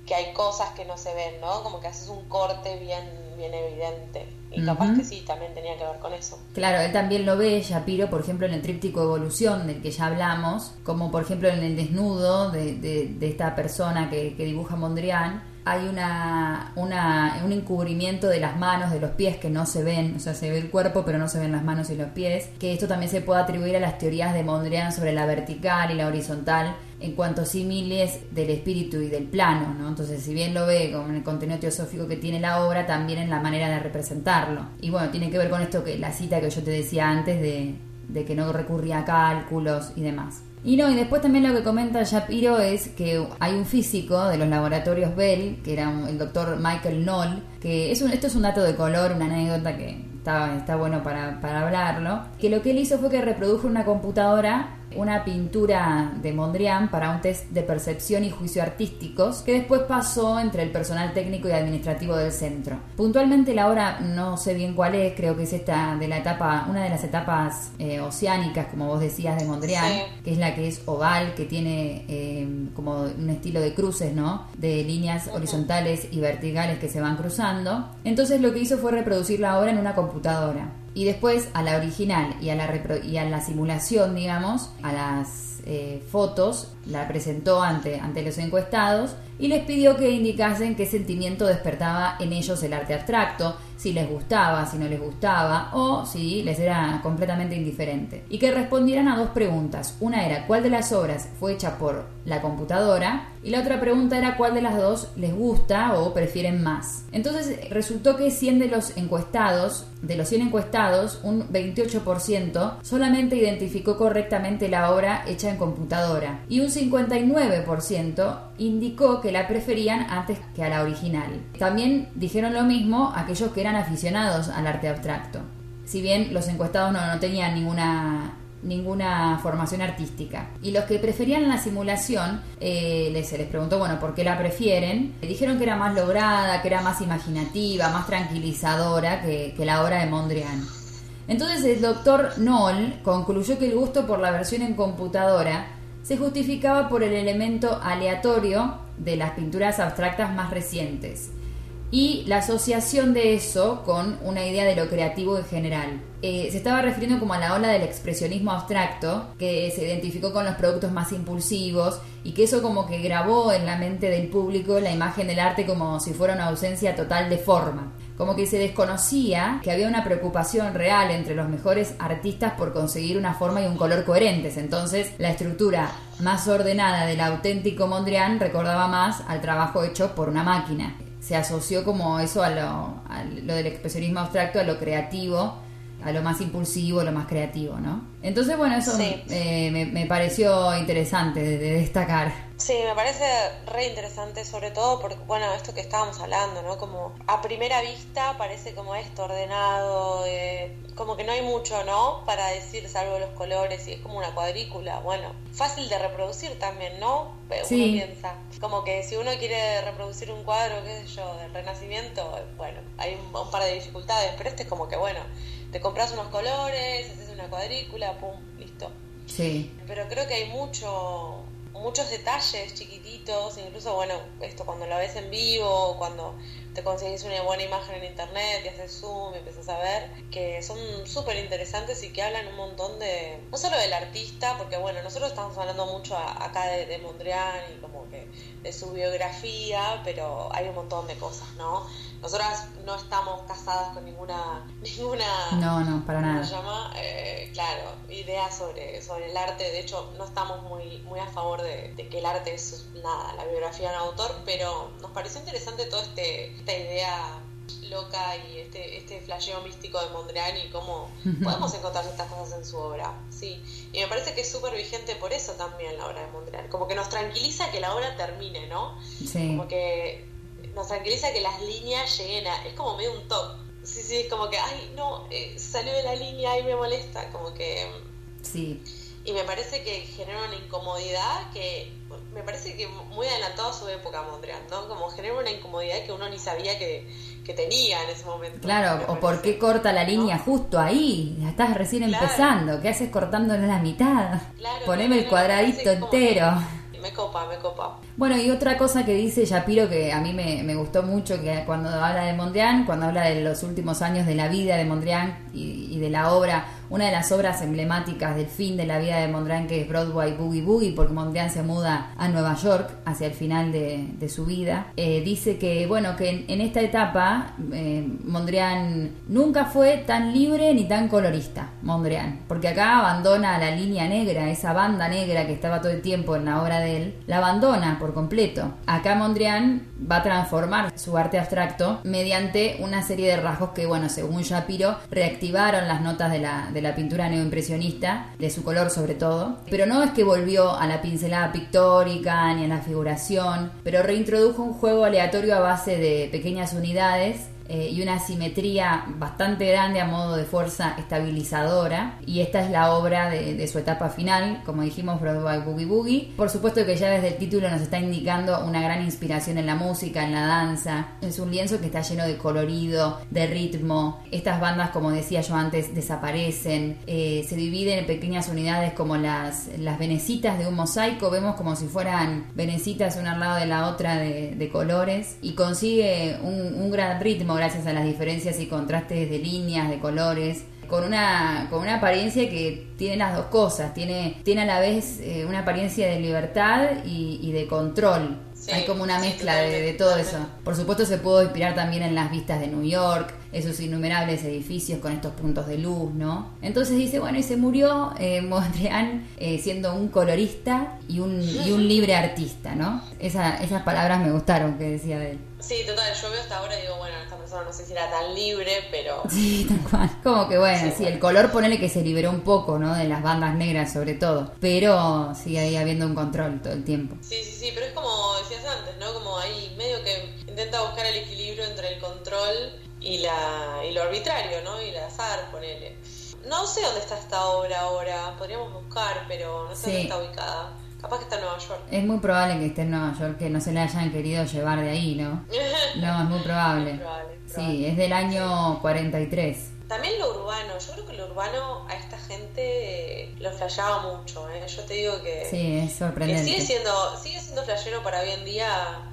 Speaker 4: que hay cosas que no se ven, ¿no? Como que haces un corte bien, bien evidente. Y capaz
Speaker 3: Ujú.
Speaker 4: que sí, también tenía que ver con eso.
Speaker 3: Claro, él también lo ve, Shapiro, por ejemplo, en el tríptico Evolución, del que ya hablamos, como por ejemplo en el desnudo de, de- de esta persona que, que dibuja Mondrian, hay una, una, un encubrimiento de las manos, de los pies que no se ven, o sea, se ve el cuerpo pero no se ven las manos y los pies, que esto también se puede atribuir a las teorías de Mondrian sobre la vertical y la horizontal en cuanto a símiles del espíritu y del plano, ¿no? Entonces, si bien lo ve con el contenido teosófico que tiene la obra, también en la manera de representarlo. Y bueno, tiene que ver con esto que la cita que yo te decía antes de, de que no recurría a cálculos y demás. Y no, y después también lo que comenta Shapiro es que hay un físico de los laboratorios Bell, que era el doctor Michael Knoll, que es un, esto es un dato de color, una anécdota que está, está bueno para, para hablarlo, que lo que él hizo fue que reprodujo una computadora una pintura de Mondrian para un test de percepción y juicio artísticos que después pasó entre el personal técnico y administrativo del centro. Puntualmente la obra no sé bien cuál es, creo que es esta de la etapa, una de las etapas eh, oceánicas, como vos decías, de Mondrian,
Speaker 4: Sí.
Speaker 3: que es la que es oval, que tiene eh, como un estilo de cruces, ¿no? De líneas horizontales y verticales que se van cruzando. Entonces lo que hizo fue reproducir la obra en una computadora. Y después a la original y a la, repro- y a la simulación, digamos, a las eh, fotos, la presentó ante, ante los encuestados y les pidió que indicasen qué sentimiento despertaba en ellos el arte abstracto, si les gustaba, si no les gustaba o si les era completamente indiferente. Y que respondieran a dos preguntas. Una era cuál de las obras fue hecha por la computadora y la otra pregunta era cuál de las dos les gusta o prefieren más. Entonces resultó que 100 de los encuestados, de los 100 encuestados, un 28% solamente identificó correctamente la obra hecha en computadora y un 59% indicó que la preferían antes que a la original. También dijeron lo mismo aquellos que eran aficionados al arte abstracto. Si bien los encuestados no, tenían ninguna ninguna formación artística. Y los que preferían la simulación, eh, les, se les preguntó, bueno, ¿por qué la prefieren? Dijeron que era más lograda, que era más imaginativa, más tranquilizadora que, que la obra de Mondrian. Entonces el doctor Knoll concluyó que el gusto por la versión en computadora se justificaba por el elemento aleatorio de las pinturas abstractas más recientes y la asociación de eso con una idea de lo creativo en general. Eh, se estaba refiriendo como a la ola del expresionismo abstracto, que se identificó con los productos más impulsivos y que eso como que grabó en la mente del público la imagen del arte como si fuera una ausencia total de forma. Como que se desconocía que había una preocupación real entre los mejores artistas por conseguir una forma y un color coherentes. Entonces, la estructura más ordenada del auténtico Mondrian recordaba más al trabajo hecho por una máquina se asoció como eso a lo, a lo del expresionismo abstracto, a lo creativo, a lo más impulsivo, a lo más creativo, ¿no? Entonces, bueno, eso
Speaker 4: Sí.
Speaker 3: eh, me, me pareció interesante de, de destacar.
Speaker 4: Sí, me parece re interesante, sobre todo porque, bueno, esto que estábamos hablando, ¿no? Como a primera vista parece como esto, ordenado, eh, como que no hay mucho, ¿no? Para decir, salvo los colores, y es como una cuadrícula, bueno, fácil de reproducir también, ¿no? Uno
Speaker 3: Sí.
Speaker 4: piensa, como que si uno quiere reproducir un cuadro, qué sé yo, del Renacimiento, eh, bueno, hay un, un par de dificultades, pero este es como que, bueno, te compras unos colores, haces una cuadrícula, pum, listo.
Speaker 3: Sí,
Speaker 4: Pero creo que hay mucho, muchos detalles chiquititos, incluso, bueno, esto cuando lo ves en vivo, cuando te conseguís una buena imagen en internet y haces zoom y empiezas a ver, que son súper interesantes y que hablan un montón de, no solo del artista, porque bueno, nosotros estamos hablando mucho acá de, de Mondrian y como que de su biografía, pero hay un montón de cosas, ¿no? Nosotras no estamos casadas con ninguna, [LAUGHS] ninguna
Speaker 3: no, no, para nada.
Speaker 4: Se llama? Eh, claro, idea sobre, sobre el arte. De hecho, no estamos muy, muy a favor de, que el arte es nada, la biografía de un autor, pero nos pareció interesante toda este, esta idea loca y este, este flasheo místico de Mondrian y cómo [LAUGHS] podemos encontrar estas cosas en su obra. Sí, y me parece que es súper vigente por eso también la obra de Mondrian. Como que nos tranquiliza que la obra termine, ¿no?
Speaker 3: Sí.
Speaker 4: Como que nos tranquiliza que las líneas lleguen a... Es como medio un toque. Sí, sí, es como que, ay, no, eh, salió de la línea y me molesta. Como que...
Speaker 3: Sí.
Speaker 4: Y me parece que genera una incomodidad que me parece que muy adelantado a su época Mondrian, ¿no? Como genera una incomodidad que uno ni sabía que, que tenía en ese momento.
Speaker 3: Claro, o por qué corta la línea justo ahí, estás recién empezando, ¿qué haces cortándole la mitad?
Speaker 4: Claro,
Speaker 3: Poneme el cuadradito entero.
Speaker 4: Me copa, me copa.
Speaker 3: Bueno, y otra cosa que dice Shapiro que a mí me, me, gustó mucho, que cuando habla de Mondrian, cuando habla de los últimos años de la vida de Mondrian y, y de la obra, una de las obras emblemáticas del fin de la vida de Mondrian, que es Broadway Boogie Boogie, porque Mondrian se muda a Nueva York hacia el final de, su vida, eh, dice que, bueno, que en, esta etapa eh, Mondrian nunca fue tan libre ni tan colorista, Mondrian, porque acá abandona la línea negra, esa banda negra que estaba todo el tiempo en la obra de él, la abandona por completo. Acá Mondrian va a transformar su arte abstracto mediante una serie de rasgos que, bueno, según Shapiro, reactivaron las notas de la, la pintura neoimpresionista, de su color sobre todo. Pero no es que volvió a la pincelada pictórica ni a la figuración, pero reintrodujo un juego aleatorio a base de pequeñas unidades eh, y una simetría bastante grande a modo de fuerza estabilizadora. Y esta es la obra de, de, su etapa final, como dijimos, Broadway Boogie Boogie. Por supuesto que ya desde el título nos está indicando una gran inspiración en la música, en la danza. Es un lienzo que está lleno de colorido, de ritmo. Estas bandas, como decía yo antes, desaparecen. Eh, se dividen en pequeñas unidades como las, las venecitas de un mosaico. Vemos como si fueran venecitas una al lado de la otra de, de colores. Y consigue un, un gran ritmo gracias a las diferencias y contrastes de líneas, de colores, con una, con una apariencia que tiene las dos cosas, tiene, tiene a la vez eh, una apariencia de libertad y, y de control. Sí, Hay como una mezcla sí, de, de, todo eso. Por supuesto se pudo inspirar también en las vistas de New York, esos innumerables edificios con estos puntos de luz, ¿no? Entonces dice, bueno, y se murió eh, [LAUGHS] Mondrian eh, siendo un colorista y un, y un libre artista, ¿no? Esa, esas palabras me gustaron que decía de él.
Speaker 4: Sí, total, yo veo hasta ahora y digo, bueno, esta persona no sé si era tan libre, pero... [LAUGHS]
Speaker 3: Sí, tal cual. Como que bueno, sí, el color ponele que se liberó un poco, ¿no? De las bandas negras sobre todo, pero sigue ahí habiendo un control todo el tiempo.
Speaker 4: Sí, sí, sí, pero es como decías antes, ¿no? Como ahí medio que intenta buscar el equilibrio entre el control y, la, y lo arbitrario, ¿no? Y el azar, ponele. No sé dónde está esta obra ahora, podríamos buscar, pero no sé sí. dónde está ubicada. Capaz que está en Nueva York.
Speaker 3: Es muy probable que esté en Nueva York, que no se le hayan querido llevar de ahí, ¿no? [LAUGHS] No, es muy probable.
Speaker 4: muy probable,
Speaker 3: Sí,
Speaker 4: probable.
Speaker 3: es del año 43.
Speaker 4: También lo urbano, yo creo que lo urbano a esta gente lo flasheaba mucho, ¿eh? Yo te digo que,
Speaker 3: sí, es sorprendente.
Speaker 4: que sigue siendo sigue siendo flashero para hoy en día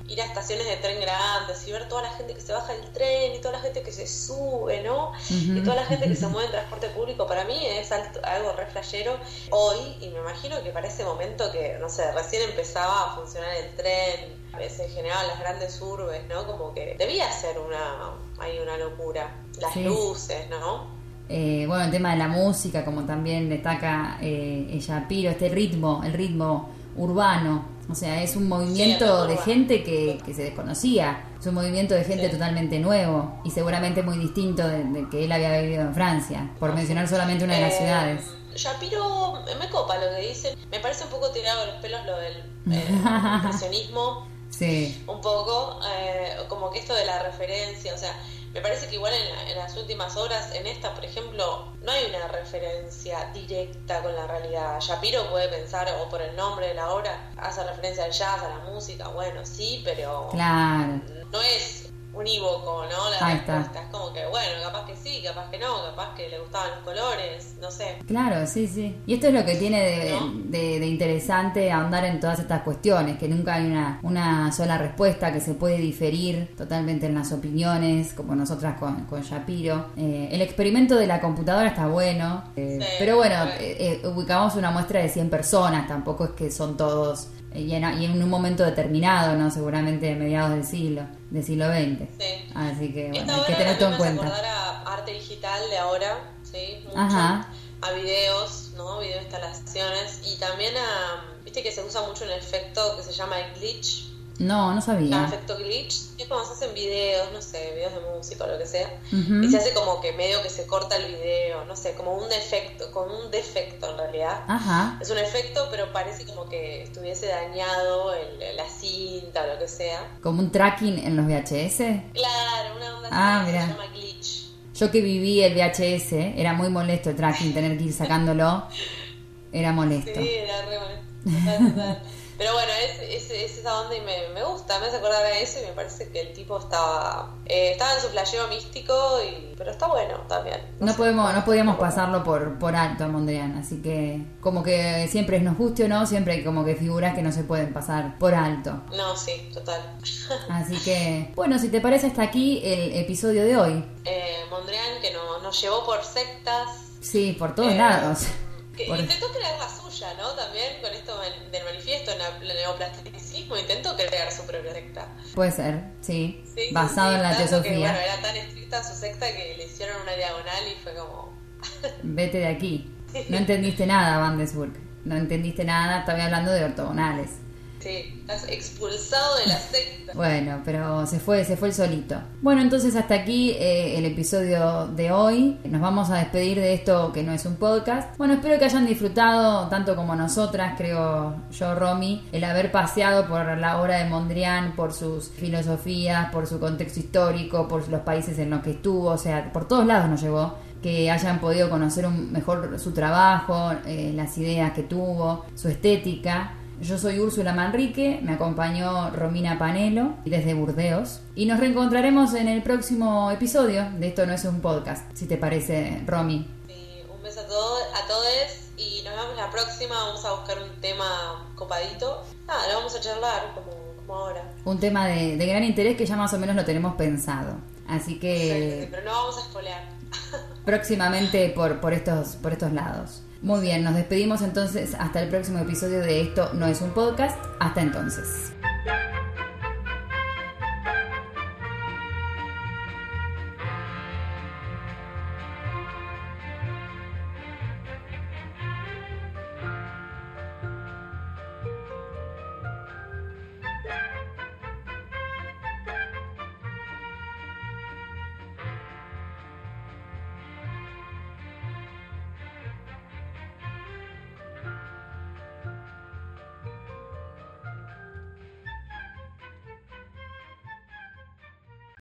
Speaker 4: ir a estaciones de tren grandes y ver toda la gente que se baja del tren y toda la gente que se sube, ¿no? Uh -huh. Y toda la gente que se [LAUGHS] mueve en transporte público, para mí es algo re flashero hoy y me imagino que para ese momento que, no sé, recién empezaba a funcionar el tren, se generaban las grandes urbes, ¿no? Como que debía ser una, hay una locura. Las sí. luces, ¿no?
Speaker 3: Eh, bueno, el tema de la música, como también destaca eh, Shapiro, este ritmo, el ritmo urbano, o sea, es un movimiento sí, de gente que, que, se desconocía, es un movimiento de gente sí. totalmente nuevo y seguramente muy distinto de, de, que él había vivido en Francia, por mencionar solamente una de las
Speaker 4: eh,
Speaker 3: ciudades.
Speaker 4: Shapiro me copa lo que dice, me parece un poco tirado de los pelos lo del eh, [LAUGHS] impresionismo,
Speaker 3: sí.
Speaker 4: un poco, eh, como que esto de la referencia, o sea, me parece que igual en, la, en, las últimas horas, en esta, por ejemplo, no hay una referencia directa con la realidad. Shapiro puede pensar, o por el nombre de la obra, hace referencia al jazz, a la música, bueno, sí, pero
Speaker 3: claro.
Speaker 4: no es unívoco, ¿no? La
Speaker 3: Ahí está.
Speaker 4: respuesta. Es como que, bueno, capaz que sí, capaz que no, capaz que le gustaban los colores, no sé.
Speaker 3: Claro, sí, sí. Y esto es lo que tiene de,
Speaker 4: ¿No?
Speaker 3: de- de interesante ahondar en todas estas cuestiones, que nunca hay una, una sola respuesta, que se puede diferir totalmente en las opiniones, como nosotras con, con Shapiro. Eh, el experimento de la computadora está bueno, eh,
Speaker 4: Sí,
Speaker 3: pero bueno,
Speaker 4: bueno.
Speaker 3: eh, eh, ubicamos una muestra de 100 personas, tampoco es que son todos... eh, Y en, y en un momento determinado, ¿no? Seguramente de mediados del siglo, del siglo XX.
Speaker 4: Sí.
Speaker 3: Así que bueno,
Speaker 4: Esta
Speaker 3: hay que tener todo en cuenta.
Speaker 4: acordar a arte digital de ahora, ¿sí? Mucho.
Speaker 3: Ajá.
Speaker 4: A videos, ¿no? Video instalaciones. Y también a. Viste que se usa mucho un efecto que se llama el glitch.
Speaker 3: No, no sabía.
Speaker 4: efecto glitch es cuando se hacen videos, no sé, videos de música o lo que sea. Y se hace como que medio que se corta el video, no sé, como un defecto, con un defecto en realidad.
Speaker 3: Ajá.
Speaker 4: Es un efecto, pero parece como que estuviese dañado el- la cinta o lo que sea.
Speaker 3: Como un tracking en los VHS.
Speaker 4: Claro, una onda
Speaker 3: Ah,
Speaker 4: que se llama glitch.
Speaker 3: Yo que viví el VHS, era muy molesto el tracking, tener que ir sacándolo. Era molesto. [LAUGHS]
Speaker 4: Sí, era re molesto. Total, total. [LAUGHS] Pero bueno, es, es, es esa onda y me, me gusta, me hace acordar a eso y me parece que el tipo estaba eh, estaba en su flasheo místico, y, pero está bueno también.
Speaker 3: No podemos, no podíamos pasarlo por, por alto a Mondrian, así que como que siempre nos guste o no, siempre hay como que figuras que no se pueden pasar por alto.
Speaker 4: No, sí, total. [LAUGHS]
Speaker 3: Así que, bueno, si te parece hasta aquí el episodio de hoy.
Speaker 4: eh, Mondrian que no- nos llevó por sectas.
Speaker 3: Sí, por todos
Speaker 4: eh,
Speaker 3: lados.
Speaker 4: Que
Speaker 3: Por-
Speaker 4: Intentó crear la suya, ¿no? También con esto del- manifiesto, el neoplasticismo, intentó crear su propia secta.
Speaker 3: Puede ser, sí.
Speaker 4: Sí,
Speaker 3: Basado
Speaker 4: sí,
Speaker 3: en la
Speaker 4: que,
Speaker 3: teosofía.
Speaker 4: bueno, era tan estricta su secta que le hicieron una diagonal y fue como... [LAUGHS]
Speaker 3: Vete de aquí. No entendiste nada, Vandesburg. No entendiste nada, estaba hablando de ortogonales.
Speaker 4: Sí, estás expulsado de la secta.
Speaker 3: Bueno, pero se fue, se fue el solito. Bueno, entonces hasta aquí eh, el episodio de hoy. Nos vamos a despedir de esto que no es un podcast. Bueno, espero que hayan disfrutado tanto como nosotras, creo yo, Romy, el haber paseado por la obra de Mondrian, por sus filosofías, por su contexto histórico, por los países en los que estuvo, o sea, por todos lados nos llevó. Que hayan podido conocer un, mejor su trabajo, eh, las ideas que tuvo, su estética. Yo soy Úrsula Manrique, me acompañó Romina Panelo desde Burdeos y nos reencontraremos en el próximo episodio de Esto no es un podcast, si te parece, Romy.
Speaker 4: Sí, un beso a todos, a todos y nos vemos la próxima. Vamos a buscar un tema copadito. Nada, lo vamos a charlar como, como ahora.
Speaker 3: Un tema de, de gran interés que ya más o menos lo tenemos pensado. Así
Speaker 4: Sí, sí, sí,
Speaker 3: que [LAUGHS]
Speaker 4: pero no vamos a espolear. [LAUGHS]
Speaker 3: próximamente por, por, estos, por estos lados. Muy bien, nos despedimos entonces hasta el próximo episodio de Esto no es un podcast. Hasta entonces.